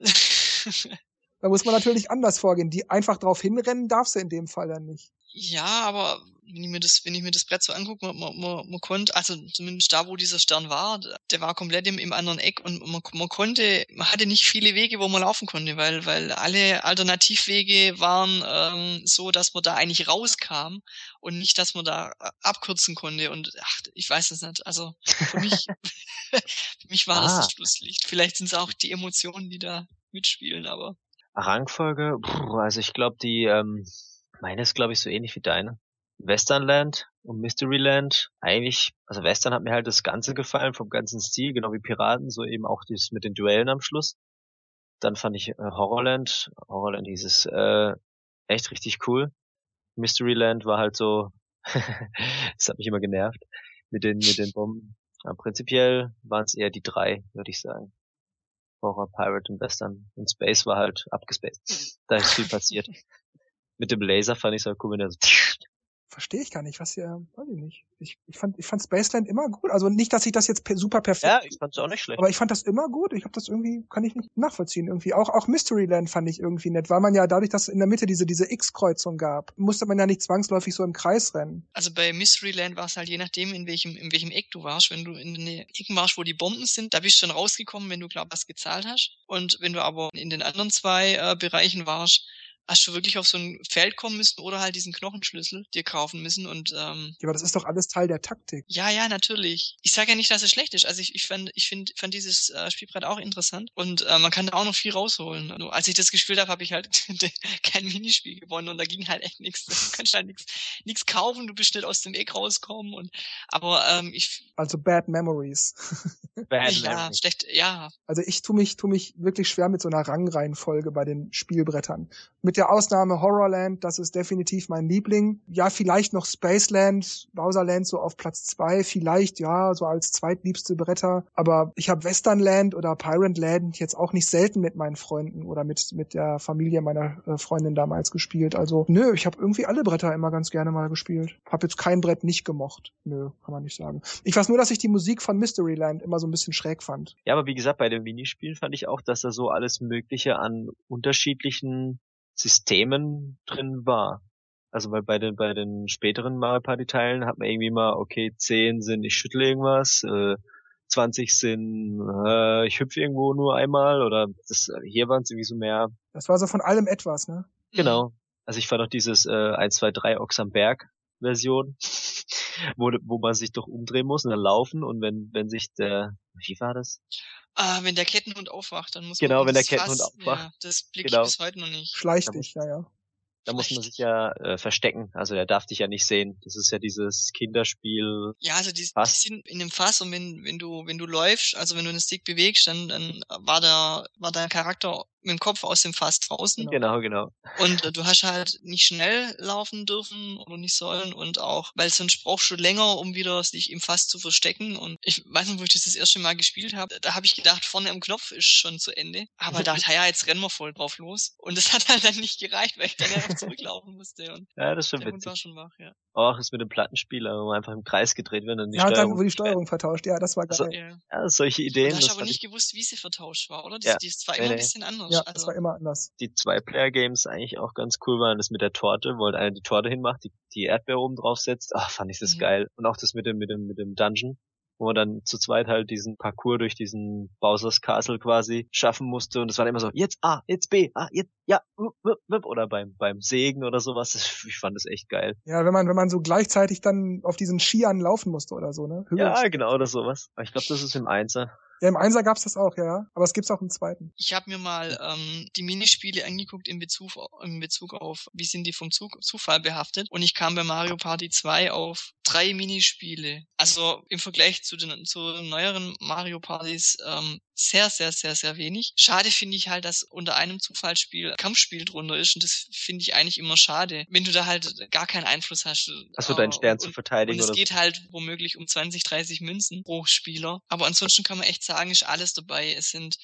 da muss man natürlich anders vorgehen. Die einfach drauf hinrennen darfst du in dem Fall dann nicht. Ja, aber wenn ich mir das, wenn ich mir das Brett so angucke, man, man, man, man konnte, also zumindest da, wo dieser Stern war, der war komplett im, im anderen Eck und man, man konnte, man hatte nicht viele Wege, wo man laufen konnte, weil, weil alle Alternativwege waren ähm, so, dass man da eigentlich rauskam und nicht, dass man da äh, abkürzen konnte. Und ach, ich weiß es nicht. Also für mich, für mich war ah. das das Schlusslicht. Vielleicht sind es auch die Emotionen, die da mitspielen, aber. Rangfolge, also ich glaube, die ähm, meine ist, glaube ich, so ähnlich wie deine. Westernland und Mysteryland, eigentlich, also Western hat mir halt das Ganze gefallen, vom ganzen Stil, genau wie Piraten, so eben auch dieses mit den Duellen am Schluss. Dann fand ich äh, Horrorland, Horrorland hieß es, äh, echt richtig cool. Mysteryland war halt so, das hat mich immer genervt, mit den, mit den Bomben. Aber prinzipiell waren es eher die drei, würde ich sagen. Horror, Pirate und Western. Und Space war halt abgespaced. Da ist viel passiert. mit dem Laser fand ich so cool, wenn er so verstehe ich gar nicht, was hier, weiß ich nicht. Ich, ich fand ich fand Spaceland immer gut. Also nicht, dass ich das jetzt super perfekt. Ja, ich fand's auch nicht schlecht. Aber ich fand das immer gut. Ich habe das irgendwie kann ich nicht nachvollziehen irgendwie. Auch auch Mysteryland fand ich irgendwie nett, weil man ja dadurch, dass in der Mitte diese diese X-Kreuzung gab, musste man ja nicht zwangsläufig so im Kreis rennen. Also bei Mysteryland war es halt je nachdem, in welchem in welchem Eck du warst. Wenn du in den Ecken warst, wo die Bomben sind, da bist du schon rausgekommen, wenn du glaub was gezahlt hast. Und wenn du aber in den anderen zwei äh, Bereichen warst, hast du wirklich auf so ein Feld kommen müssen oder halt diesen Knochenschlüssel dir kaufen müssen und ähm, Ja, aber das ist doch alles Teil der Taktik. Ja, ja, natürlich. Ich sage ja nicht, dass es schlecht ist. Also ich, ich fand ich find, fand dieses äh, Spielbrett auch interessant und äh, man kann da auch noch viel rausholen. Also, als ich das gespielt habe, habe ich halt kein Minispiel gewonnen und da ging halt echt nichts. Du kannst halt nichts nichts kaufen, du bist nicht aus dem Weg rauskommen und aber ähm, ich Also Bad Memories. Bad ja, Memories. schlecht, ja. Also ich tu mich tu mich wirklich schwer mit so einer Rangreihenfolge bei den Spielbrettern. Mit der Ausnahme Horrorland, das ist definitiv mein Liebling. Ja, vielleicht noch Spaceland, Bowserland so auf Platz zwei, vielleicht ja, so als zweitliebste Bretter. Aber ich habe Westernland oder Pirate Land jetzt auch nicht selten mit meinen Freunden oder mit, mit der Familie meiner äh, Freundin damals gespielt. Also nö, ich habe irgendwie alle Bretter immer ganz gerne mal gespielt. Hab jetzt kein Brett nicht gemocht. Nö, kann man nicht sagen. Ich weiß nur, dass ich die Musik von Mysteryland immer so ein bisschen schräg fand. Ja, aber wie gesagt, bei den Minispielen fand ich auch, dass da so alles Mögliche an unterschiedlichen Systemen drin war. Also weil bei den bei den späteren Mario Party Teilen hat man irgendwie mal okay 10 sind ich schüttle irgendwas, äh, 20 sind äh, ich hüpfe irgendwo nur einmal oder das hier waren es irgendwie so mehr. Das war so von allem etwas, ne? Genau. Also ich fand auch dieses äh, 1 2 3 Ochs am Berg Version, wo, wo man sich doch umdrehen muss und dann laufen und wenn, wenn sich der, wie war das? Ah, wenn der Kettenhund aufwacht, dann muss genau, man wenn der Kettenhund Fass, aufwacht. Ja, das blicke genau. ich bis heute noch nicht. Schleich dich, ja, ja. Da muss man sich ja äh, verstecken. Also er darf dich ja nicht sehen. Das ist ja dieses Kinderspiel. Ja, also die, die sind in dem Fass und wenn, wenn du, wenn du läufst, also wenn du den Stick bewegst, dann, dann war der, war dein Charakter mit dem Kopf aus dem Fass draußen. Genau, genau. Und äh, du hast halt nicht schnell laufen dürfen oder nicht sollen und auch, weil sonst brauchst du länger, um wieder sich im Fass zu verstecken. Und ich weiß nicht, wo ich das das erste Mal gespielt habe, da habe ich gedacht, vorne am Knopf ist schon zu Ende. Aber da dachte, ja, jetzt rennen wir voll drauf los. Und das hat halt dann nicht gereicht, weil ich dann einfach zurücklaufen musste. Und ja, das ist schon der witzig. war schon wach, ja. Auch ist mit dem Plattenspieler, wo man einfach im Kreis gedreht wird und die ja, Steuerung. Ja, dann wurde die Steuerung vertauscht. Ja, das war geil. Also, ja. solche Ideen. Du hast aber nicht gewusst, wie sie vertauscht war, oder? Das, ja. das war immer nee, ein bisschen anders. Ja, also, das war immer anders die Zwei-Player-Games eigentlich auch ganz cool waren. Das mit der Torte, wo halt einer die Torte hinmacht, die, die Erdbeere oben drauf setzt. Ach, fand ich das mhm. geil. Und auch das mit dem, mit dem, mit dem Dungeon wo man dann zu zweit halt diesen Parcours durch diesen Bowser's Castle quasi schaffen musste und es war immer so, jetzt A, jetzt B, ah, jetzt, ja, oder beim, beim Sägen oder sowas. Ich fand das echt geil. Ja, wenn man, wenn man so gleichzeitig dann auf diesen Skiern laufen musste oder so, ne? Höhe. Ja, genau, oder sowas. Ich glaube, das ist im Einser. Ja, im Einser gab's das auch, ja. Aber es gibt's auch im zweiten. Ich habe mir mal ähm, die Minispiele angeguckt in Bezug, in Bezug auf, wie sind die vom Zug, Zufall behaftet. Und ich kam bei Mario Party 2 auf drei Minispiele. Also im Vergleich zu den, zu neueren Mario Partys ähm, sehr, sehr, sehr, sehr wenig. Schade finde ich halt, dass unter einem Zufallsspiel Kampfspiel drunter ist und das finde ich eigentlich immer schade, wenn du da halt gar keinen Einfluss hast. Hast du deinen Stern und, zu verteidigen? Und es geht halt womöglich um 20, 30 Münzen pro Spieler. Aber ansonsten kann man echt sagen, ist alles dabei. Es sind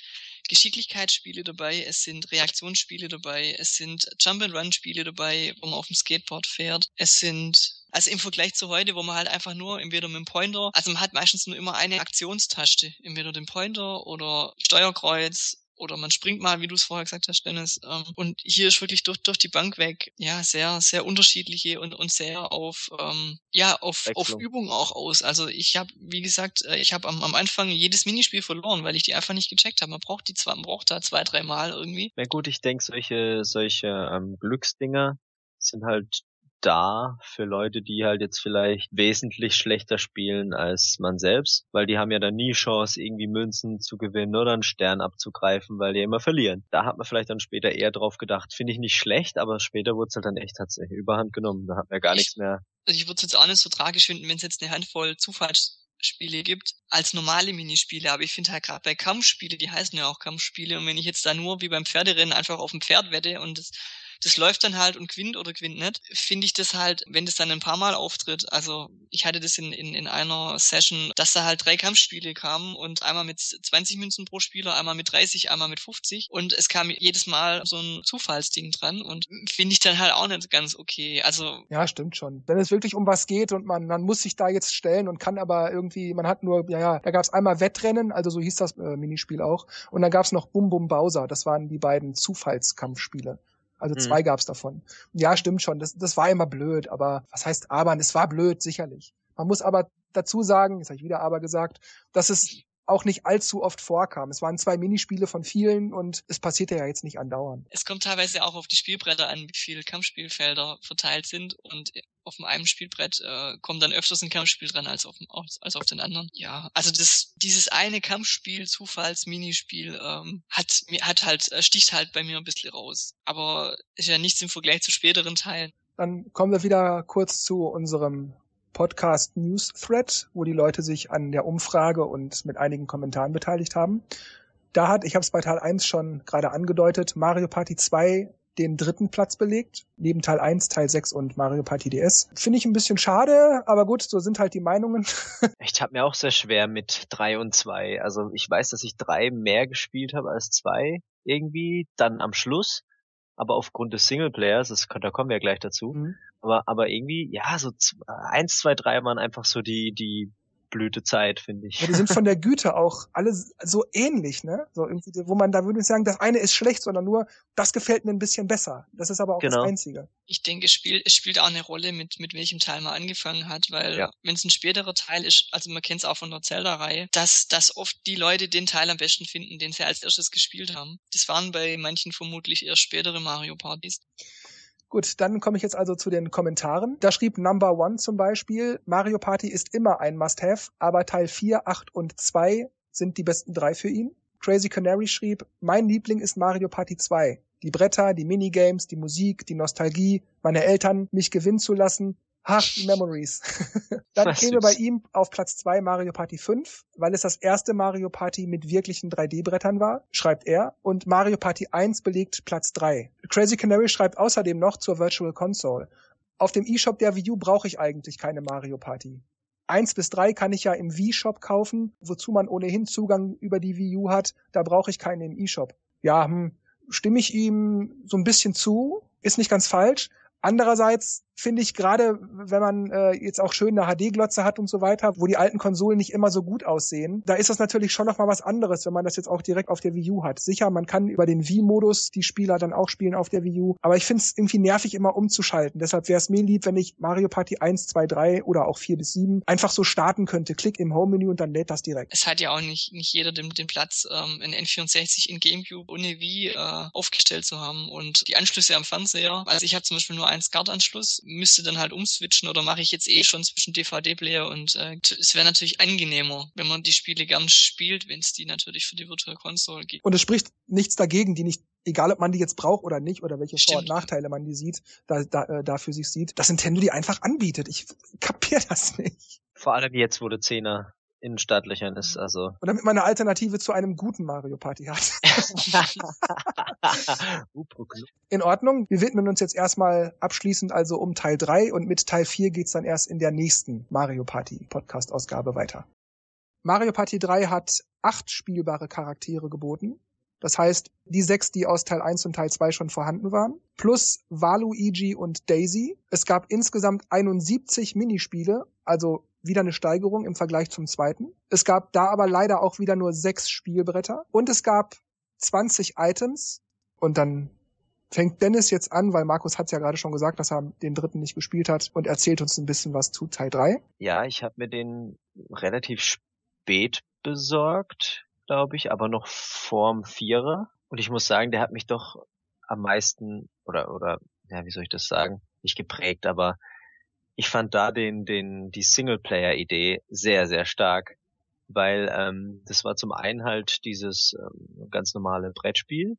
Geschicklichkeitsspiele dabei, es sind Reaktionsspiele dabei, es sind Jump-and-Run-Spiele dabei, wo man auf dem Skateboard fährt, es sind also im Vergleich zu heute, wo man halt einfach nur entweder mit dem Pointer, also man hat meistens nur immer eine Aktionstaste, entweder den Pointer oder Steuerkreuz oder man springt mal, wie du es vorher gesagt hast, Dennis. Ähm, und hier ist wirklich durch, durch die Bank weg, ja, sehr, sehr unterschiedliche und, und sehr auf, ähm, ja, auf, auf Übung auch aus. Also ich habe, wie gesagt, äh, ich habe am, am Anfang jedes Minispiel verloren, weil ich die einfach nicht gecheckt habe. Man braucht die zwar, man braucht da zwei, drei Mal irgendwie. Na gut, ich denke, solche, solche ähm, Glücksdinger sind halt da für Leute, die halt jetzt vielleicht wesentlich schlechter spielen als man selbst, weil die haben ja dann nie Chance, irgendwie Münzen zu gewinnen oder einen Stern abzugreifen, weil die immer verlieren. Da hat man vielleicht dann später eher drauf gedacht. Finde ich nicht schlecht, aber später wurde es halt dann echt tatsächlich überhand genommen. Da hat man gar ich, nichts mehr. Also ich würde es jetzt auch nicht so tragisch finden, wenn es jetzt eine Handvoll Zufallsspiele gibt als normale Minispiele, aber ich finde halt gerade bei Kampfspiele, die heißen ja auch Kampfspiele und wenn ich jetzt da nur wie beim Pferderennen einfach auf dem Pferd wette und das das läuft dann halt und gewinnt oder gewinnt nicht, finde ich das halt, wenn das dann ein paar Mal auftritt, also ich hatte das in, in, in einer Session, dass da halt drei Kampfspiele kamen und einmal mit 20 Münzen pro Spieler, einmal mit 30, einmal mit 50 und es kam jedes Mal so ein Zufallsding dran und finde ich dann halt auch nicht ganz okay. Also ja, stimmt schon. Wenn es wirklich um was geht und man man muss sich da jetzt stellen und kann aber irgendwie, man hat nur, ja ja, da gab es einmal Wettrennen, also so hieß das äh, Minispiel auch, und dann gab es noch Bum Bum Bowser. Das waren die beiden Zufallskampfspiele. Also mhm. zwei gab's davon. Ja, stimmt schon. Das, das war immer blöd, aber was heißt aber? Es war blöd, sicherlich. Man muss aber dazu sagen, jetzt habe ich wieder aber gesagt, dass es auch nicht allzu oft vorkam. Es waren zwei Minispiele von vielen und es passierte ja jetzt nicht andauernd. Es kommt teilweise auch auf die Spielbretter an, wie viele Kampfspielfelder verteilt sind und auf einem Spielbrett äh, kommt dann öfters ein Kampfspiel dran als auf, als auf den anderen. Ja, also das, dieses eine Kampfspiel, Zufalls-Minispiel, ähm, hat, hat halt, äh, sticht halt bei mir ein bisschen raus. Aber ist ja nichts im Vergleich zu späteren Teilen. Dann kommen wir wieder kurz zu unserem Podcast News Thread, wo die Leute sich an der Umfrage und mit einigen Kommentaren beteiligt haben. Da hat, ich habe es bei Teil 1 schon gerade angedeutet, Mario Party 2 den dritten Platz belegt, neben Teil 1, Teil 6 und Mario Party DS. Finde ich ein bisschen schade, aber gut, so sind halt die Meinungen. ich habe mir auch sehr schwer mit 3 und 2. Also ich weiß, dass ich 3 mehr gespielt habe als 2 irgendwie, dann am Schluss aber aufgrund des Singleplayers, das, da kommen wir gleich dazu, mhm. aber, aber irgendwie, ja, so eins, zwei, drei waren einfach so die, die Blütezeit, finde ich. Ja, die sind von der Güte auch alle so ähnlich, ne? So irgendwie, wo man da würde ich sagen, das eine ist schlecht, sondern nur, das gefällt mir ein bisschen besser. Das ist aber auch genau. das Einzige. Ich denke, es spielt, es spielt auch eine Rolle, mit, mit welchem Teil man angefangen hat, weil ja. wenn es ein späterer Teil ist, also man kennt es auch von der Zelda-Reihe, dass, dass oft die Leute den Teil am besten finden, den sie als erstes gespielt haben. Das waren bei manchen vermutlich erst spätere Mario-Partys. Gut, dann komme ich jetzt also zu den Kommentaren. Da schrieb Number One zum Beispiel, Mario Party ist immer ein Must-Have, aber Teil 4, 8 und 2 sind die besten drei für ihn. Crazy Canary schrieb, mein Liebling ist Mario Party 2. Die Bretter, die Minigames, die Musik, die Nostalgie, meine Eltern, mich gewinnen zu lassen, Ach, Memories. Dann käme bei ihm auf Platz zwei Mario Party 5, weil es das erste Mario Party mit wirklichen 3D-Brettern war, schreibt er. Und Mario Party 1 belegt Platz drei. Crazy Canary schreibt außerdem noch zur Virtual Console. Auf dem eShop der Wii U brauche ich eigentlich keine Mario Party. Eins bis drei kann ich ja im Wii-Shop kaufen, wozu man ohnehin Zugang über die Wii U hat. Da brauche ich keinen im eShop. Ja, hm, stimme ich ihm so ein bisschen zu. Ist nicht ganz falsch. Andererseits finde ich gerade, wenn man äh, jetzt auch schön eine HD-Glotze hat und so weiter, wo die alten Konsolen nicht immer so gut aussehen, da ist das natürlich schon nochmal was anderes, wenn man das jetzt auch direkt auf der Wii U hat. Sicher, man kann über den Wii-Modus die Spieler dann auch spielen auf der Wii U, aber ich finde es irgendwie nervig, immer umzuschalten. Deshalb wäre es mir lieb, wenn ich Mario Party 1, 2, 3 oder auch 4 bis 7 einfach so starten könnte. Klick im Home-Menü und dann lädt das direkt. Es hat ja auch nicht, nicht jeder den, den Platz, ähm, in N64 in GameCube ohne Wii äh, aufgestellt zu haben und die Anschlüsse am Fernseher. Also ich habe zum Beispiel nur einen SCART-Anschluss, müsste dann halt um umswitchen oder mache ich jetzt eh schon zwischen DVD-Player und äh, es wäre natürlich angenehmer, wenn man die Spiele gern spielt, wenn es die natürlich für die Virtual Console gibt. Und es spricht nichts dagegen, die nicht egal ob man die jetzt braucht oder nicht oder welche Vor- und Nachteile man die sieht, da, da, äh, da für sich sieht, dass Nintendo die einfach anbietet. Ich kapier das nicht. Vor allem jetzt, wo der Zehner in Startlöchern ist, also. Und damit man eine Alternative zu einem guten Mario Party hat. in Ordnung. Wir widmen uns jetzt erstmal abschließend also um Teil 3 und mit Teil 4 geht's dann erst in der nächsten Mario Party Podcast Ausgabe weiter. Mario Party 3 hat acht spielbare Charaktere geboten. Das heißt, die sechs, die aus Teil 1 und Teil 2 schon vorhanden waren, plus Waluigi und Daisy. Es gab insgesamt 71 Minispiele, also wieder eine Steigerung im Vergleich zum zweiten. Es gab da aber leider auch wieder nur sechs Spielbretter und es gab 20 Items und dann fängt Dennis jetzt an, weil Markus hat ja gerade schon gesagt, dass er den dritten nicht gespielt hat und erzählt uns ein bisschen was zu Teil 3. Ja, ich habe mir den relativ spät besorgt, glaube ich, aber noch vorm Vierer und ich muss sagen, der hat mich doch am meisten oder oder ja, wie soll ich das sagen? Nicht geprägt, aber ich fand da den, den, die Singleplayer-Idee sehr, sehr stark, weil ähm, das war zum einen halt dieses ähm, ganz normale Brettspiel,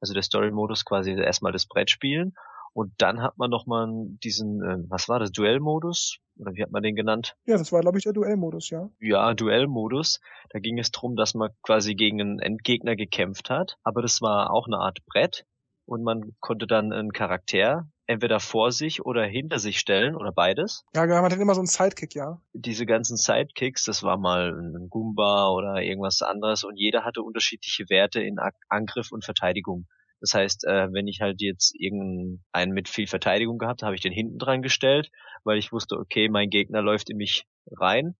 also der Story-Modus quasi erstmal das Brettspielen und dann hat man nochmal diesen, äh, was war das, Duell-Modus? Oder wie hat man den genannt? Ja, das war, glaube ich, der Duell-Modus, ja. Ja, Duell-Modus. Da ging es drum, dass man quasi gegen einen Endgegner gekämpft hat. Aber das war auch eine Art Brett. Und man konnte dann einen Charakter entweder vor sich oder hinter sich stellen oder beides. Ja, man hat immer so einen Sidekick, ja. Diese ganzen Sidekicks, das war mal ein Goomba oder irgendwas anderes und jeder hatte unterschiedliche Werte in Angriff und Verteidigung. Das heißt, äh, wenn ich halt jetzt irgendeinen mit viel Verteidigung gehabt habe, ich den hinten dran gestellt, weil ich wusste, okay, mein Gegner läuft in mich rein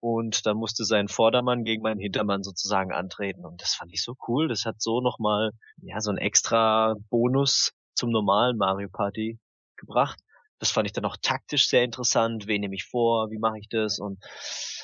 und dann musste sein Vordermann gegen meinen Hintermann sozusagen antreten und das fand ich so cool. Das hat so nochmal, ja, so ein extra Bonus zum normalen Mario Party gebracht. Das fand ich dann auch taktisch sehr interessant. Wen nehme ich vor? Wie mache ich das? Und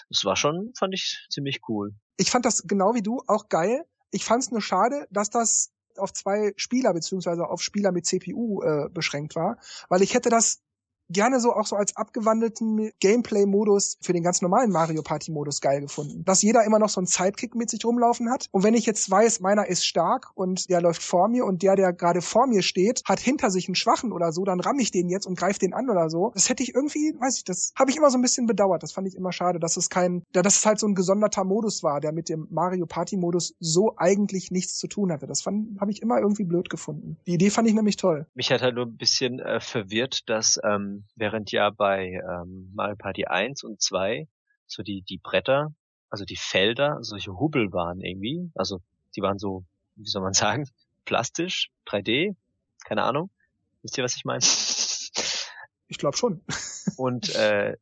das war schon, fand ich ziemlich cool. Ich fand das genau wie du auch geil. Ich fand es nur schade, dass das auf zwei Spieler beziehungsweise auf Spieler mit CPU äh, beschränkt war, weil ich hätte das gerne so auch so als abgewandelten Gameplay-Modus für den ganz normalen Mario Party-Modus geil gefunden. Dass jeder immer noch so einen Sidekick mit sich rumlaufen hat. Und wenn ich jetzt weiß, meiner ist stark und der läuft vor mir und der, der gerade vor mir steht, hat hinter sich einen Schwachen oder so, dann ramm ich den jetzt und greife den an oder so. Das hätte ich irgendwie, weiß ich, das habe ich immer so ein bisschen bedauert. Das fand ich immer schade, dass es kein, dass es halt so ein gesonderter Modus war, der mit dem Mario Party-Modus so eigentlich nichts zu tun hatte. Das fand, habe ich immer irgendwie blöd gefunden. Die Idee fand ich nämlich toll. Mich hat halt nur ein bisschen äh, verwirrt, dass ähm während ja bei ähm, Mario Party 1 und 2 so die, die Bretter, also die Felder, solche Hubbel waren irgendwie. Also die waren so, wie soll man sagen, plastisch, 3D, keine Ahnung. Wisst ihr, was ich meine? Ich glaube schon. und äh,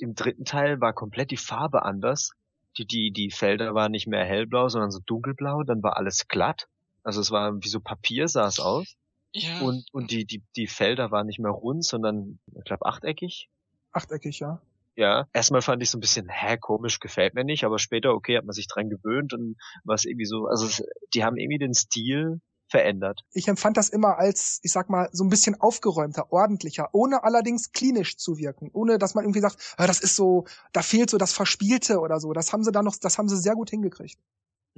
im dritten Teil war komplett die Farbe anders. Die, die, die Felder waren nicht mehr hellblau, sondern so dunkelblau, dann war alles glatt. Also es war wie so Papier sah es aus. Ja. Und, und die, die, die Felder waren nicht mehr rund, sondern, ich glaube, achteckig. Achteckig, ja. Ja, erstmal fand ich so ein bisschen, hä, komisch, gefällt mir nicht, aber später, okay, hat man sich dran gewöhnt und was irgendwie so, also die haben irgendwie den Stil verändert. Ich empfand das immer als, ich sag mal, so ein bisschen aufgeräumter, ordentlicher, ohne allerdings klinisch zu wirken, ohne dass man irgendwie sagt, ah, das ist so, da fehlt so das Verspielte oder so. Das haben sie da noch, das haben sie sehr gut hingekriegt.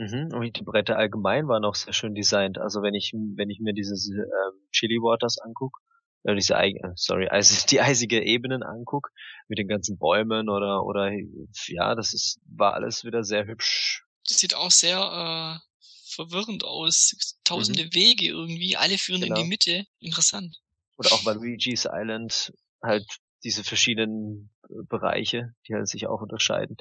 Mhm. Und die Bretter allgemein waren auch sehr schön designt. Also wenn ich, wenn ich mir dieses ähm, Chili Waters anguck, äh, diese äh, sorry, also die eisige Ebenen anguck, mit den ganzen Bäumen oder oder ja, das ist war alles wieder sehr hübsch. Das sieht auch sehr äh, verwirrend aus. Tausende mhm. Wege irgendwie, alle führen genau. in die genau. Mitte. Interessant. Oder auch bei Luigi's Island halt diese verschiedenen äh, Bereiche, die halt sich auch unterscheiden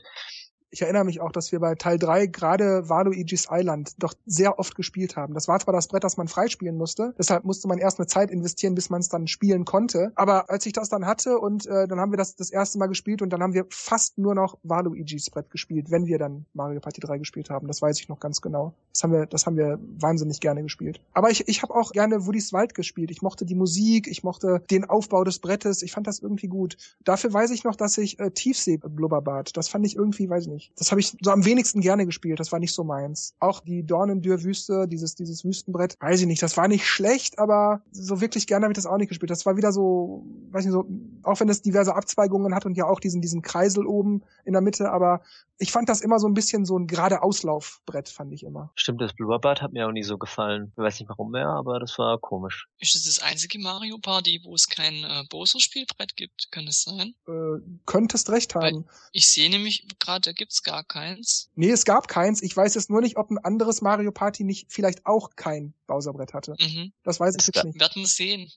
ich erinnere mich auch, dass wir bei Teil 3 gerade Waluigi's Island doch sehr oft gespielt haben. Das war zwar das Brett, das man freispielen musste, deshalb musste man erst eine Zeit investieren, bis man es dann spielen konnte. Aber als ich das dann hatte und äh, dann haben wir das das erste Mal gespielt und dann haben wir fast nur noch Waluigi's Brett gespielt, wenn wir dann Mario Party 3 gespielt haben. Das weiß ich noch ganz genau. Das haben wir, das haben wir wahnsinnig gerne gespielt. Aber ich, ich habe auch gerne Woody's Wald gespielt. Ich mochte die Musik, ich mochte den Aufbau des Brettes. Ich fand das irgendwie gut. Dafür weiß ich noch, dass ich äh, Tiefsee blubberbad. Das fand ich irgendwie, weiß ich nicht nicht. Das habe ich so am wenigsten gerne gespielt. Das war nicht so meins. Auch die Dornendür-Wüste, dieses, dieses Wüstenbrett, weiß ich nicht. Das war nicht schlecht, aber so wirklich gerne habe ich das auch nicht gespielt. Das war wieder so, weiß nicht, so, auch wenn es diverse Abzweigungen hat und ja auch diesen, diesen Kreisel oben in der Mitte, aber ich fand das immer so ein bisschen so ein gerade Auslaufbrett, fand ich immer. Stimmt, das Bluerbird hat mir auch nie so gefallen. Ich weiß nicht warum mehr, aber das war komisch. Ist das das einzige Mario Party, wo es kein äh, Bowser-Spielbrett gibt? Kann es sein? Äh, könntest recht haben. Weil ich sehe nämlich gerade, da gibt's gar keins. Nee, es gab keins. Ich weiß jetzt nur nicht, ob ein anderes Mario Party nicht vielleicht auch kein Bowser-Brett hatte. Mhm. Das weiß ich jetzt nicht. Werden wir sehen.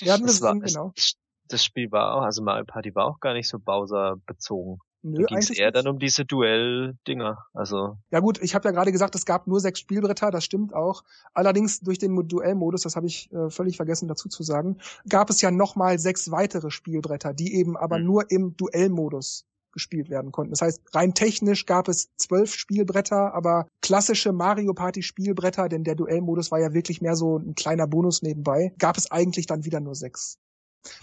Werden wir sehen, genau. Das Spiel war auch, also Mario Party war auch gar nicht so Bowser bezogen. Nö, da ging eher nicht. dann um diese Duell-Dinger. Also. Ja gut, ich habe ja gerade gesagt, es gab nur sechs Spielbretter, das stimmt auch. Allerdings durch den Duellmodus, das habe ich äh, völlig vergessen dazu zu sagen, gab es ja nochmal sechs weitere Spielbretter, die eben aber hm. nur im Duellmodus gespielt werden konnten. Das heißt, rein technisch gab es zwölf Spielbretter, aber klassische Mario Party Spielbretter, denn der Duellmodus war ja wirklich mehr so ein kleiner Bonus nebenbei, gab es eigentlich dann wieder nur sechs.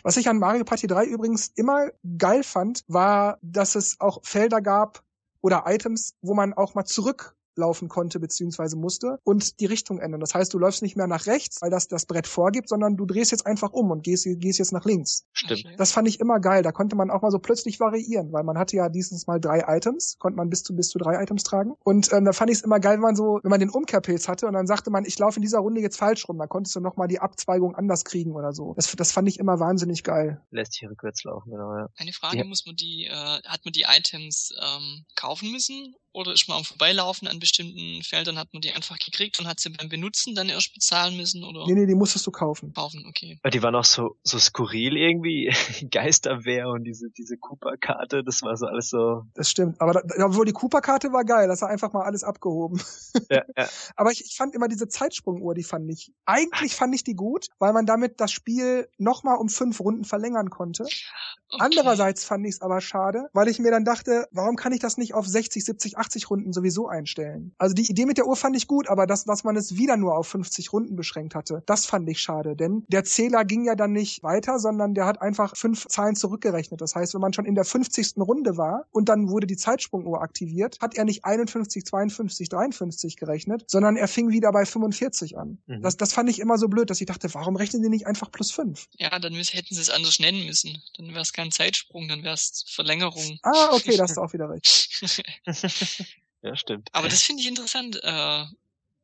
Was ich an Mario Party 3 übrigens immer geil fand, war, dass es auch Felder gab oder Items, wo man auch mal zurück laufen konnte beziehungsweise musste und die Richtung ändern. Das heißt, du läufst nicht mehr nach rechts, weil das das Brett vorgibt, sondern du drehst jetzt einfach um und gehst, gehst jetzt nach links. Stimmt. Das fand ich immer geil. Da konnte man auch mal so plötzlich variieren, weil man hatte ja dieses Mal drei Items, konnte man bis zu bis zu drei Items tragen. Und ähm, da fand ich es immer geil, wenn man so, wenn man den Umkehrpilz hatte und dann sagte man, ich laufe in dieser Runde jetzt falsch rum, dann konntest du noch mal die Abzweigung anders kriegen oder so. Das, das fand ich immer wahnsinnig geil. Lässt hier rückwärts laufen, genau. Ja. Eine Frage, ja. muss man die, äh, hat man die Items ähm, kaufen müssen oder ist man am Vorbeilaufen an bestimmten Feldern, hat man die einfach gekriegt und hat sie beim Benutzen dann erst bezahlen müssen? Oder? Nee, nee, die musstest du kaufen. Kaufen, okay. Aber die waren auch so, so skurril irgendwie. Geisterwehr und diese, diese Cooper-Karte, das war so alles so. Das stimmt. Aber da, obwohl die Cooper-Karte war geil, das war einfach mal alles abgehoben. Ja, ja. Aber ich, ich fand immer diese Zeitsprunguhr, die fand ich, eigentlich fand ich die gut, weil man damit das Spiel nochmal um fünf Runden verlängern konnte. Okay. Andererseits fand ich es aber schade, weil ich mir dann dachte, warum kann ich das nicht auf 60, 70, 80 Runden sowieso einstellen? Also die Idee mit der Uhr fand ich gut, aber das, dass man es wieder nur auf 50 Runden beschränkt hatte, das fand ich schade, denn der Zähler ging ja dann nicht weiter, sondern der hat einfach fünf Zahlen zurückgerechnet. Das heißt, wenn man schon in der 50. Runde war und dann wurde die Zeitsprunguhr aktiviert, hat er nicht 51, 52, 53 gerechnet, sondern er fing wieder bei 45 an. Mhm. Das, das fand ich immer so blöd, dass ich dachte, warum rechnen die nicht einfach plus fünf? Ja, dann hätten sie es anders nennen müssen. Dann wäre es kein Zeitsprung, dann wäre es Verlängerung. Ah, okay, da hast du auch wieder recht. ja, stimmt. Aber das finde ich interessant, äh,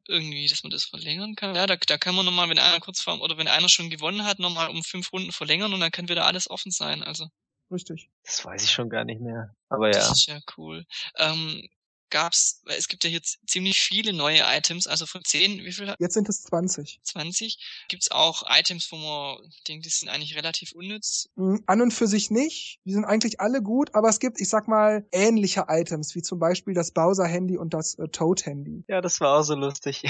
irgendwie, dass man das verlängern kann. Ja, da, da kann man nochmal, wenn einer kurz vor, oder wenn einer schon gewonnen hat, nochmal um fünf Runden verlängern und dann kann wieder alles offen sein, also. Richtig. Das weiß ich schon gar nicht mehr. Aber ja. Das ist ja cool. Ähm, gab's, es gibt ja jetzt ziemlich viele neue Items, also von 10, wie viel? Jetzt sind es 20. 20. Gibt's auch Items, wo man denkt, die sind eigentlich relativ unnütz? Hm, an und für sich nicht. Die sind eigentlich alle gut, aber es gibt, ich sag mal, ähnliche Items, wie zum Beispiel das Bowser-Handy und das äh, Toad-Handy. Ja, das war auch so lustig.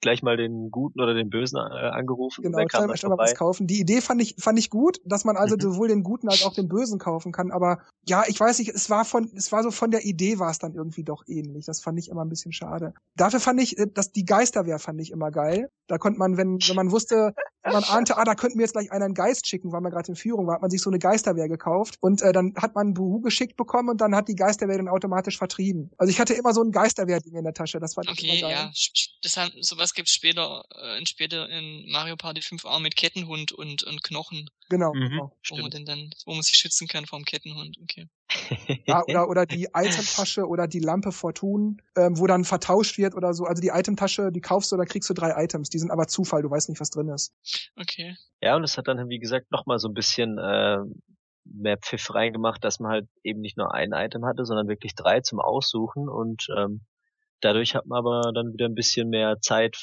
gleich mal den Guten oder den Bösen äh, angerufen. Genau, kann man mal was kaufen. Die Idee fand ich, fand ich gut, dass man also mhm. sowohl den Guten als auch den Bösen kaufen kann. Aber ja, ich weiß nicht, es war von, es war so von der Idee war es dann irgendwie doch ähnlich. Das fand ich immer ein bisschen schade. Dafür fand ich, äh, dass die Geisterwehr fand ich immer geil. Da konnte man, wenn, wenn man wusste, wenn man ahnte, ah, da könnten wir jetzt gleich einen Geist schicken, weil man gerade in Führung war, hat man sich so eine Geisterwehr gekauft und äh, dann hat man Buhu geschickt bekommen und dann hat die Geisterwehr dann automatisch vertrieben. Also ich hatte immer so ein Geisterwehr-Ding in der Tasche. Das fand okay, ich immer geil. ja, deshalb, sowas gibt's später, äh, in später in Mario Party 5 auch mit Kettenhund und, und Knochen. Genau, mhm, genau. Wo man denn dann, wo man sich schützen kann vom Kettenhund, okay. Ja, oder, oder die Itemtasche oder die Lampe Fortun, ähm, wo dann vertauscht wird oder so. Also die Itemtasche, die kaufst du, da kriegst du drei Items. Die sind aber Zufall, du weißt nicht, was drin ist. Okay. Ja, und es hat dann, wie gesagt, nochmal so ein bisschen äh, mehr Pfiff reingemacht, dass man halt eben nicht nur ein Item hatte, sondern wirklich drei zum Aussuchen und ähm, dadurch hat man aber dann wieder ein bisschen mehr Zeit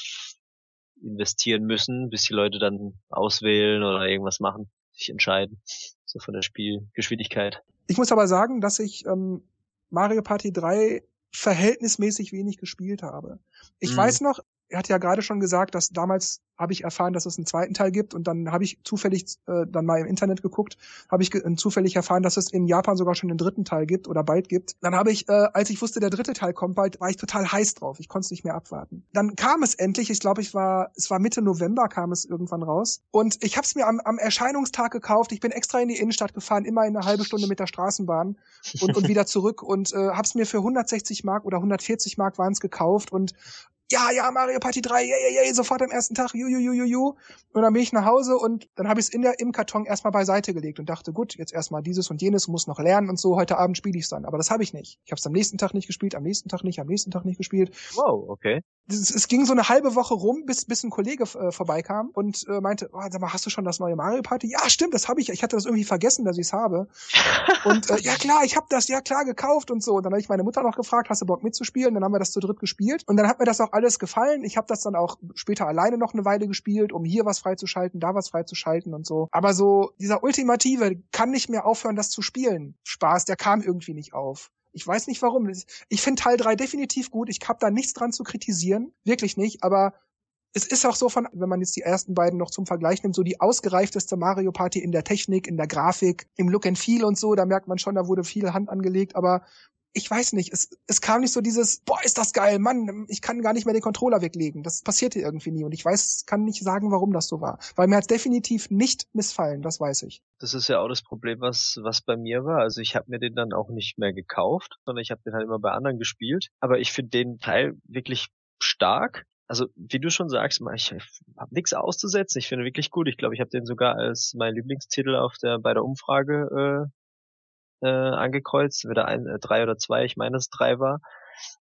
investieren müssen, bis die Leute dann auswählen oder irgendwas machen, sich entscheiden. So von der Spielgeschwindigkeit. Ich muss aber sagen, dass ich ähm, Mario Party 3 verhältnismäßig wenig gespielt habe. Ich mhm. weiß noch, er hat ja gerade schon gesagt, dass damals habe ich erfahren, dass es einen zweiten Teil gibt und dann habe ich zufällig äh, dann mal im Internet geguckt, habe ich ge äh, zufällig erfahren, dass es in Japan sogar schon einen dritten Teil gibt oder bald gibt. Dann habe ich, äh, als ich wusste, der dritte Teil kommt bald, war ich total heiß drauf. Ich konnte es nicht mehr abwarten. Dann kam es endlich. Ich glaube, ich war, es war Mitte November kam es irgendwann raus und ich habe es mir am, am Erscheinungstag gekauft. Ich bin extra in die Innenstadt gefahren, immer in eine halbe Stunde mit der Straßenbahn und, und wieder zurück und äh, habe es mir für 160 Mark oder 140 Mark waren es gekauft und ja, ja, Mario Party 3, ja, ja, ja, sofort am ersten Tag, ju, ju, ju, ju, ju. Und dann bin ich nach Hause und dann habe ich es in der, im Karton erstmal beiseite gelegt und dachte, gut, jetzt erstmal dieses und jenes, muss noch lernen und so, heute Abend spiele ich es dann. Aber das habe ich nicht. Ich habe es am nächsten Tag nicht gespielt, am nächsten Tag nicht, am nächsten Tag nicht gespielt. Wow, okay. Es, es ging so eine halbe Woche rum, bis, bis ein Kollege äh, vorbeikam und äh, meinte, oh, sag mal, hast du schon das neue Mario Party? Ja, stimmt, das habe ich. Ich hatte das irgendwie vergessen, dass ich es habe. und äh, ja klar, ich habe das ja klar gekauft und so. Und dann habe ich meine Mutter noch gefragt, hast du Bock mitzuspielen? Dann haben wir das zu dritt gespielt und dann hat mir das auch alles gefallen. Ich habe das dann auch später alleine noch eine Weile gespielt, um hier was freizuschalten, da was freizuschalten und so. Aber so dieser ultimative kann nicht mehr aufhören, das zu spielen. Spaß, der kam irgendwie nicht auf. Ich weiß nicht warum. Ich finde Teil 3 definitiv gut. Ich habe da nichts dran zu kritisieren. Wirklich nicht. Aber es ist auch so von, wenn man jetzt die ersten beiden noch zum Vergleich nimmt, so die ausgereifteste Mario Party in der Technik, in der Grafik, im Look and Feel und so. Da merkt man schon, da wurde viel Hand angelegt. Aber ich weiß nicht, es, es kam nicht so dieses, boah, ist das geil, Mann, ich kann gar nicht mehr den Controller weglegen. Das passierte irgendwie nie und ich weiß, kann nicht sagen, warum das so war. Weil mir hat definitiv nicht missfallen, das weiß ich. Das ist ja auch das Problem, was, was bei mir war. Also ich habe mir den dann auch nicht mehr gekauft, sondern ich habe den halt immer bei anderen gespielt. Aber ich finde den Teil wirklich stark. Also wie du schon sagst, ich habe nichts auszusetzen. Ich finde wirklich gut. Ich glaube, ich habe den sogar als mein Lieblingstitel auf der bei der Umfrage äh, angekreuzt, wieder ein, äh, drei oder zwei, ich meine, es drei war.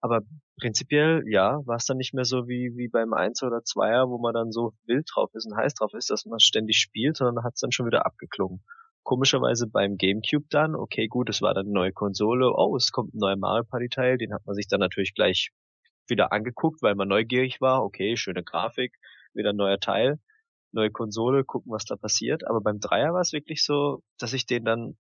Aber prinzipiell, ja, war es dann nicht mehr so wie, wie beim Eins oder Zweier, wo man dann so wild drauf ist und heiß drauf ist, dass man ständig spielt, sondern hat es dann schon wieder abgeklungen. Komischerweise beim Gamecube dann, okay, gut, es war dann eine neue Konsole, oh, es kommt ein neuer Mario Party Teil, den hat man sich dann natürlich gleich wieder angeguckt, weil man neugierig war, okay, schöne Grafik, wieder ein neuer Teil neue Konsole, gucken, was da passiert. Aber beim Dreier war es wirklich so, dass ich den dann,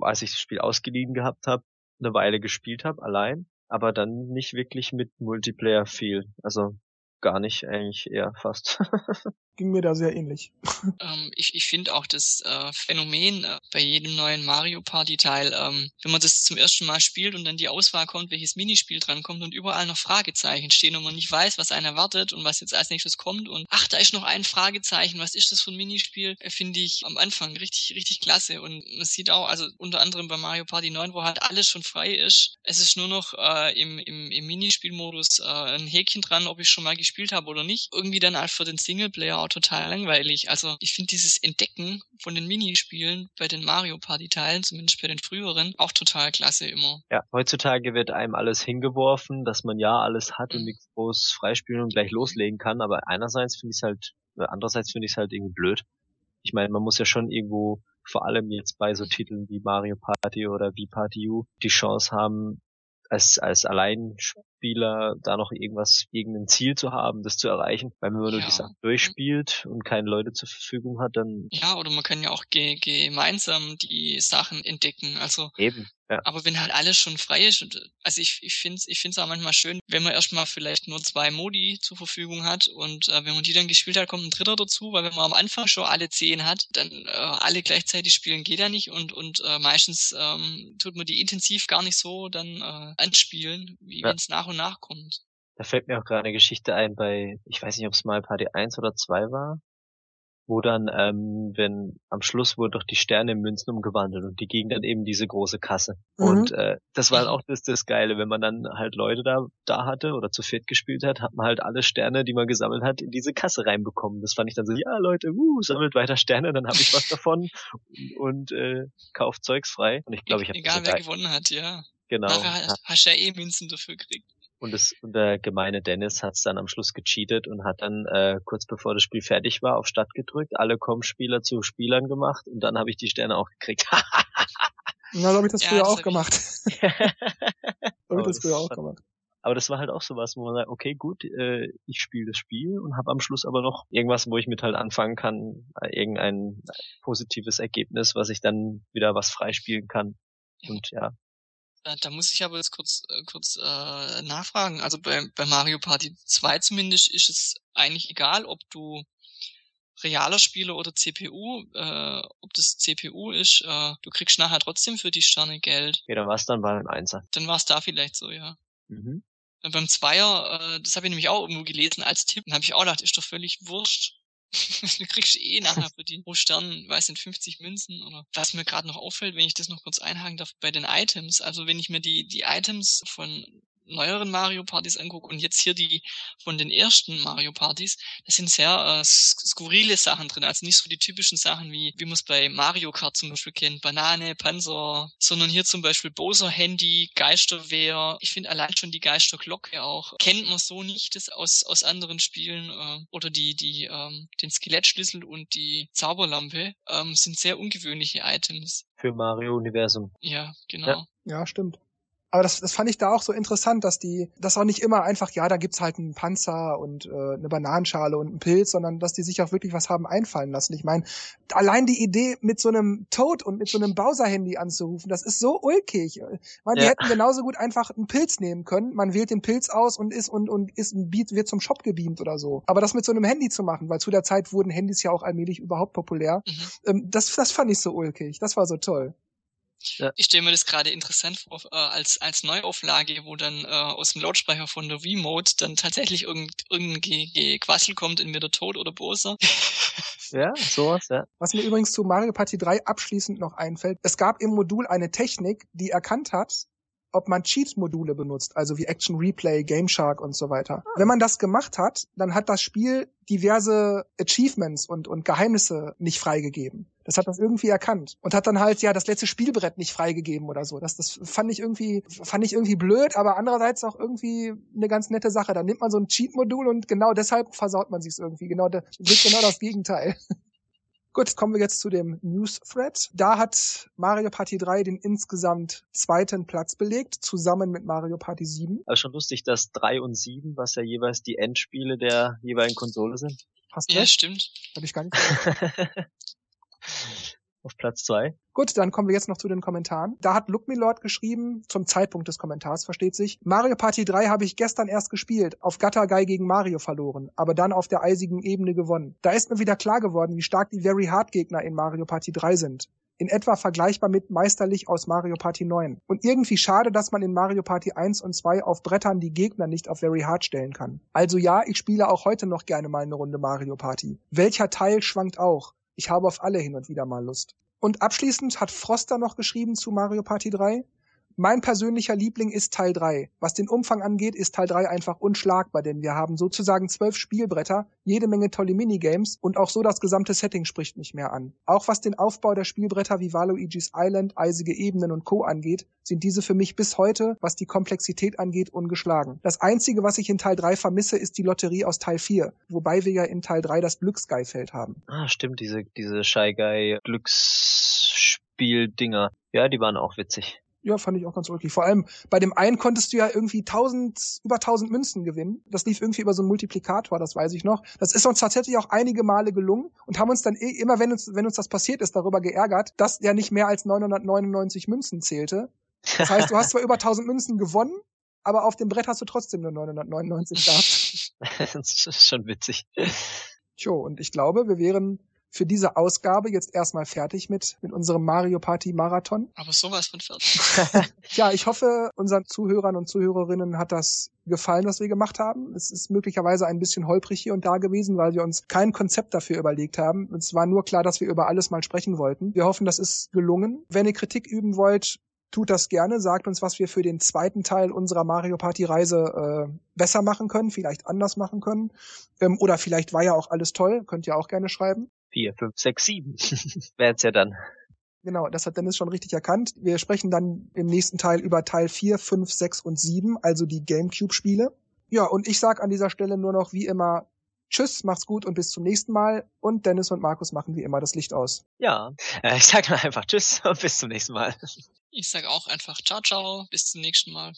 als ich das Spiel ausgeliehen gehabt habe, eine Weile gespielt habe, allein, aber dann nicht wirklich mit Multiplayer viel. Also gar nicht, eigentlich eher fast. Ging mir da sehr ähnlich. Ähm, ich ich finde auch das äh, Phänomen äh, bei jedem neuen Mario Party Teil, ähm, wenn man das zum ersten Mal spielt und dann die Auswahl kommt, welches Minispiel drankommt und überall noch Fragezeichen stehen und man nicht weiß, was einen erwartet und was jetzt als nächstes kommt und ach, da ist noch ein Fragezeichen, was ist das für ein Minispiel, äh, finde ich am Anfang richtig, richtig klasse und man sieht auch, also unter anderem bei Mario Party 9, wo halt alles schon frei ist, es ist nur noch äh, im, im, im Minispielmodus äh, ein Häkchen dran, ob ich schon mal gespielt habe oder nicht. Irgendwie dann halt für den Singleplayer auch total langweilig. Also ich finde dieses Entdecken von den Minispielen bei den Mario Party Teilen, zumindest bei den früheren, auch total klasse immer. Ja, heutzutage wird einem alles hingeworfen, dass man ja alles hat mhm. und nichts groß freispielen und gleich loslegen kann. Aber einerseits finde ich es halt, andererseits finde ich es halt irgendwie blöd. Ich meine, man muss ja schon irgendwo vor allem jetzt bei so Titeln wie Mario Party oder wie Party U die Chance haben, als, als Alleinspieler da noch irgendwas, irgendein Ziel zu haben, das zu erreichen. Weil wenn man ja. nur die Sachen durchspielt und keine Leute zur Verfügung hat, dann. Ja, oder man kann ja auch ge gemeinsam die Sachen entdecken. Also eben. Ja. Aber wenn halt alles schon frei ist, und, also ich, ich finde es ich find's auch manchmal schön, wenn man erstmal vielleicht nur zwei Modi zur Verfügung hat und äh, wenn man die dann gespielt hat, kommt ein dritter dazu, weil wenn man am Anfang schon alle zehn hat, dann äh, alle gleichzeitig spielen geht ja nicht und, und äh, meistens ähm, tut man die intensiv gar nicht so dann äh, anspielen, wie ja. wenn es nach und nach kommt. Da fällt mir auch gerade eine Geschichte ein bei, ich weiß nicht, ob es mal Party 1 oder 2 war. Wo dann, ähm, wenn am Schluss wurden doch die Sterne in Münzen umgewandelt und die gingen dann eben diese große Kasse. Mhm. Und äh, das war halt auch das, das Geile, wenn man dann halt Leute da, da hatte oder zu viert gespielt hat, hat man halt alle Sterne, die man gesammelt hat, in diese Kasse reinbekommen. Das fand ich dann so, ja Leute, uh, sammelt weiter Sterne, dann habe ich was davon und, und äh, kauft Zeugs frei. Und ich glaube, ich habe Egal wer gewonnen hat, ja. Genau. Nachher hast du ja eh Münzen dafür gekriegt. Und, das, und der gemeine Dennis hat es dann am Schluss gecheatet und hat dann äh, kurz bevor das Spiel fertig war auf Start gedrückt, alle Com-Spieler zu Spielern gemacht und dann habe ich die Sterne auch gekriegt. Na, habe ich das ja, früher das auch gemacht. so habe ich das früher auch gemacht. Aber das war halt auch sowas, wo man sagt, okay, gut, äh, ich spiele das Spiel und habe am Schluss aber noch irgendwas, wo ich mit halt anfangen kann, äh, irgendein positives Ergebnis, was ich dann wieder was freispielen kann. Und ja, da, da muss ich aber jetzt kurz, äh, kurz äh, nachfragen. Also bei, bei Mario Party 2 zumindest ist es eigentlich egal, ob du realer Spieler oder CPU, äh, ob das CPU ist, äh, du kriegst nachher trotzdem für die Sterne Geld. Ja, dann war es dann beim Einser. Dann war es da vielleicht so, ja. Mhm. Beim Zweier, äh, das habe ich nämlich auch irgendwo gelesen als Tipp, dann habe ich auch gedacht, ist doch völlig wurscht. du kriegst eh nachher für die pro Stern, weiß nicht, 50 Münzen oder was mir gerade noch auffällt, wenn ich das noch kurz einhaken darf, bei den Items. Also wenn ich mir die, die Items von neueren Mario Partys angucke und jetzt hier die von den ersten Mario Partys, da sind sehr äh, skurrile Sachen drin. Also nicht so die typischen Sachen wie, wie man es bei Mario Kart zum Beispiel kennt, Banane, Panzer, sondern hier zum Beispiel Bowser Handy, Geisterwehr. Ich finde allein schon die Geisterglocke auch. Kennt man so nicht das aus, aus anderen Spielen. Äh, oder die, die, ähm, den Skelettschlüssel und die Zauberlampe ähm, sind sehr ungewöhnliche Items. Für Mario Universum. Ja, genau. Ja, ja stimmt. Aber das, das fand ich da auch so interessant, dass die, das auch nicht immer einfach, ja, da gibt's halt einen Panzer und äh, eine Bananenschale und einen Pilz, sondern dass die sich auch wirklich was haben einfallen lassen. Ich meine, allein die Idee mit so einem Toad und mit so einem Bowser-Handy anzurufen, das ist so ulkig. Man, ja. Die hätten genauso gut einfach einen Pilz nehmen können. Man wählt den Pilz aus und ist und, und ist ein Beat, wird zum Shop gebeamt oder so. Aber das mit so einem Handy zu machen, weil zu der Zeit wurden Handys ja auch allmählich überhaupt populär, mhm. ähm, das, das fand ich so ulkig. Das war so toll. Ja. Ich stelle mir das gerade interessant vor, äh, als, als Neuauflage, wo dann äh, aus dem Lautsprecher von der Remote dann tatsächlich irgend, irgendein Gequassel kommt, entweder tot oder Bowser. Ja, sowas, ja. Was mir übrigens zu Mario Party 3 abschließend noch einfällt, es gab im Modul eine Technik, die erkannt hat, ob man Cheat-Module benutzt, also wie Action Replay, Game Shark und so weiter. Ah. Wenn man das gemacht hat, dann hat das Spiel diverse Achievements und, und Geheimnisse nicht freigegeben. Das hat das irgendwie erkannt und hat dann halt ja das letzte Spielbrett nicht freigegeben oder so. Das, das fand ich irgendwie, fand ich irgendwie blöd, aber andererseits auch irgendwie eine ganz nette Sache. Da nimmt man so ein Cheat-Modul und genau deshalb versaut man sich irgendwie. Genau, das wird genau das Gegenteil. Gut, kommen wir jetzt zu dem News-Thread. Da hat Mario Party 3 den insgesamt zweiten Platz belegt, zusammen mit Mario Party 7. Also schon lustig, dass 3 und 7, was ja jeweils die Endspiele der jeweiligen Konsole sind. Hast du Ja, recht? stimmt. Hab ich gar nicht auf Platz zwei. Gut, dann kommen wir jetzt noch zu den Kommentaren. Da hat Look geschrieben, zum Zeitpunkt des Kommentars, versteht sich. Mario Party 3 habe ich gestern erst gespielt, auf Gattergei gegen Mario verloren, aber dann auf der eisigen Ebene gewonnen. Da ist mir wieder klar geworden, wie stark die Very Hard Gegner in Mario Party 3 sind in etwa vergleichbar mit Meisterlich aus Mario Party 9. Und irgendwie schade, dass man in Mario Party 1 und 2 auf Brettern die Gegner nicht auf Very Hard stellen kann. Also ja, ich spiele auch heute noch gerne mal eine Runde Mario Party. Welcher Teil schwankt auch? Ich habe auf alle hin und wieder mal Lust. Und abschließend hat Froster noch geschrieben zu Mario Party 3. Mein persönlicher Liebling ist Teil 3. Was den Umfang angeht, ist Teil 3 einfach unschlagbar, denn wir haben sozusagen zwölf Spielbretter, jede Menge tolle Minigames und auch so das gesamte Setting spricht nicht mehr an. Auch was den Aufbau der Spielbretter wie Waluigi's Island, eisige Ebenen und Co. angeht, sind diese für mich bis heute, was die Komplexität angeht, ungeschlagen. Das einzige, was ich in Teil 3 vermisse, ist die Lotterie aus Teil 4, wobei wir ja in Teil 3 das Glücksguy-Feld haben. Ah, stimmt, diese, diese Shy Guy Glücksspiel-Dinger. Ja, die waren auch witzig. Ja, fand ich auch ganz ulkig. Vor allem bei dem einen konntest du ja irgendwie tausend, über tausend Münzen gewinnen. Das lief irgendwie über so einen Multiplikator, das weiß ich noch. Das ist uns tatsächlich auch einige Male gelungen und haben uns dann eh, immer, wenn uns, wenn uns das passiert ist, darüber geärgert, dass der nicht mehr als 999 Münzen zählte. Das heißt, du hast zwar über 1000 Münzen gewonnen, aber auf dem Brett hast du trotzdem nur 999 gehabt. das ist schon witzig. Tjo, und ich glaube, wir wären für diese Ausgabe jetzt erstmal fertig mit, mit unserem Mario Party Marathon. Aber sowas von fertig. ja, ich hoffe, unseren Zuhörern und Zuhörerinnen hat das gefallen, was wir gemacht haben. Es ist möglicherweise ein bisschen holprig hier und da gewesen, weil wir uns kein Konzept dafür überlegt haben. Es war nur klar, dass wir über alles mal sprechen wollten. Wir hoffen, das ist gelungen. Wenn ihr Kritik üben wollt, tut das gerne, sagt uns, was wir für den zweiten Teil unserer Mario Party Reise äh, besser machen können, vielleicht anders machen können. Ähm, oder vielleicht war ja auch alles toll, könnt ihr auch gerne schreiben. Vier, fünf, sechs, sieben wären's ja dann. Genau, das hat Dennis schon richtig erkannt. Wir sprechen dann im nächsten Teil über Teil 4, 5, 6 und 7, also die GameCube-Spiele. Ja, und ich sag an dieser Stelle nur noch wie immer Tschüss, macht's gut und bis zum nächsten Mal. Und Dennis und Markus machen wie immer das Licht aus. Ja, äh, ich sag nur einfach Tschüss und bis zum nächsten Mal. Ich sag auch einfach Ciao, ciao, bis zum nächsten Mal.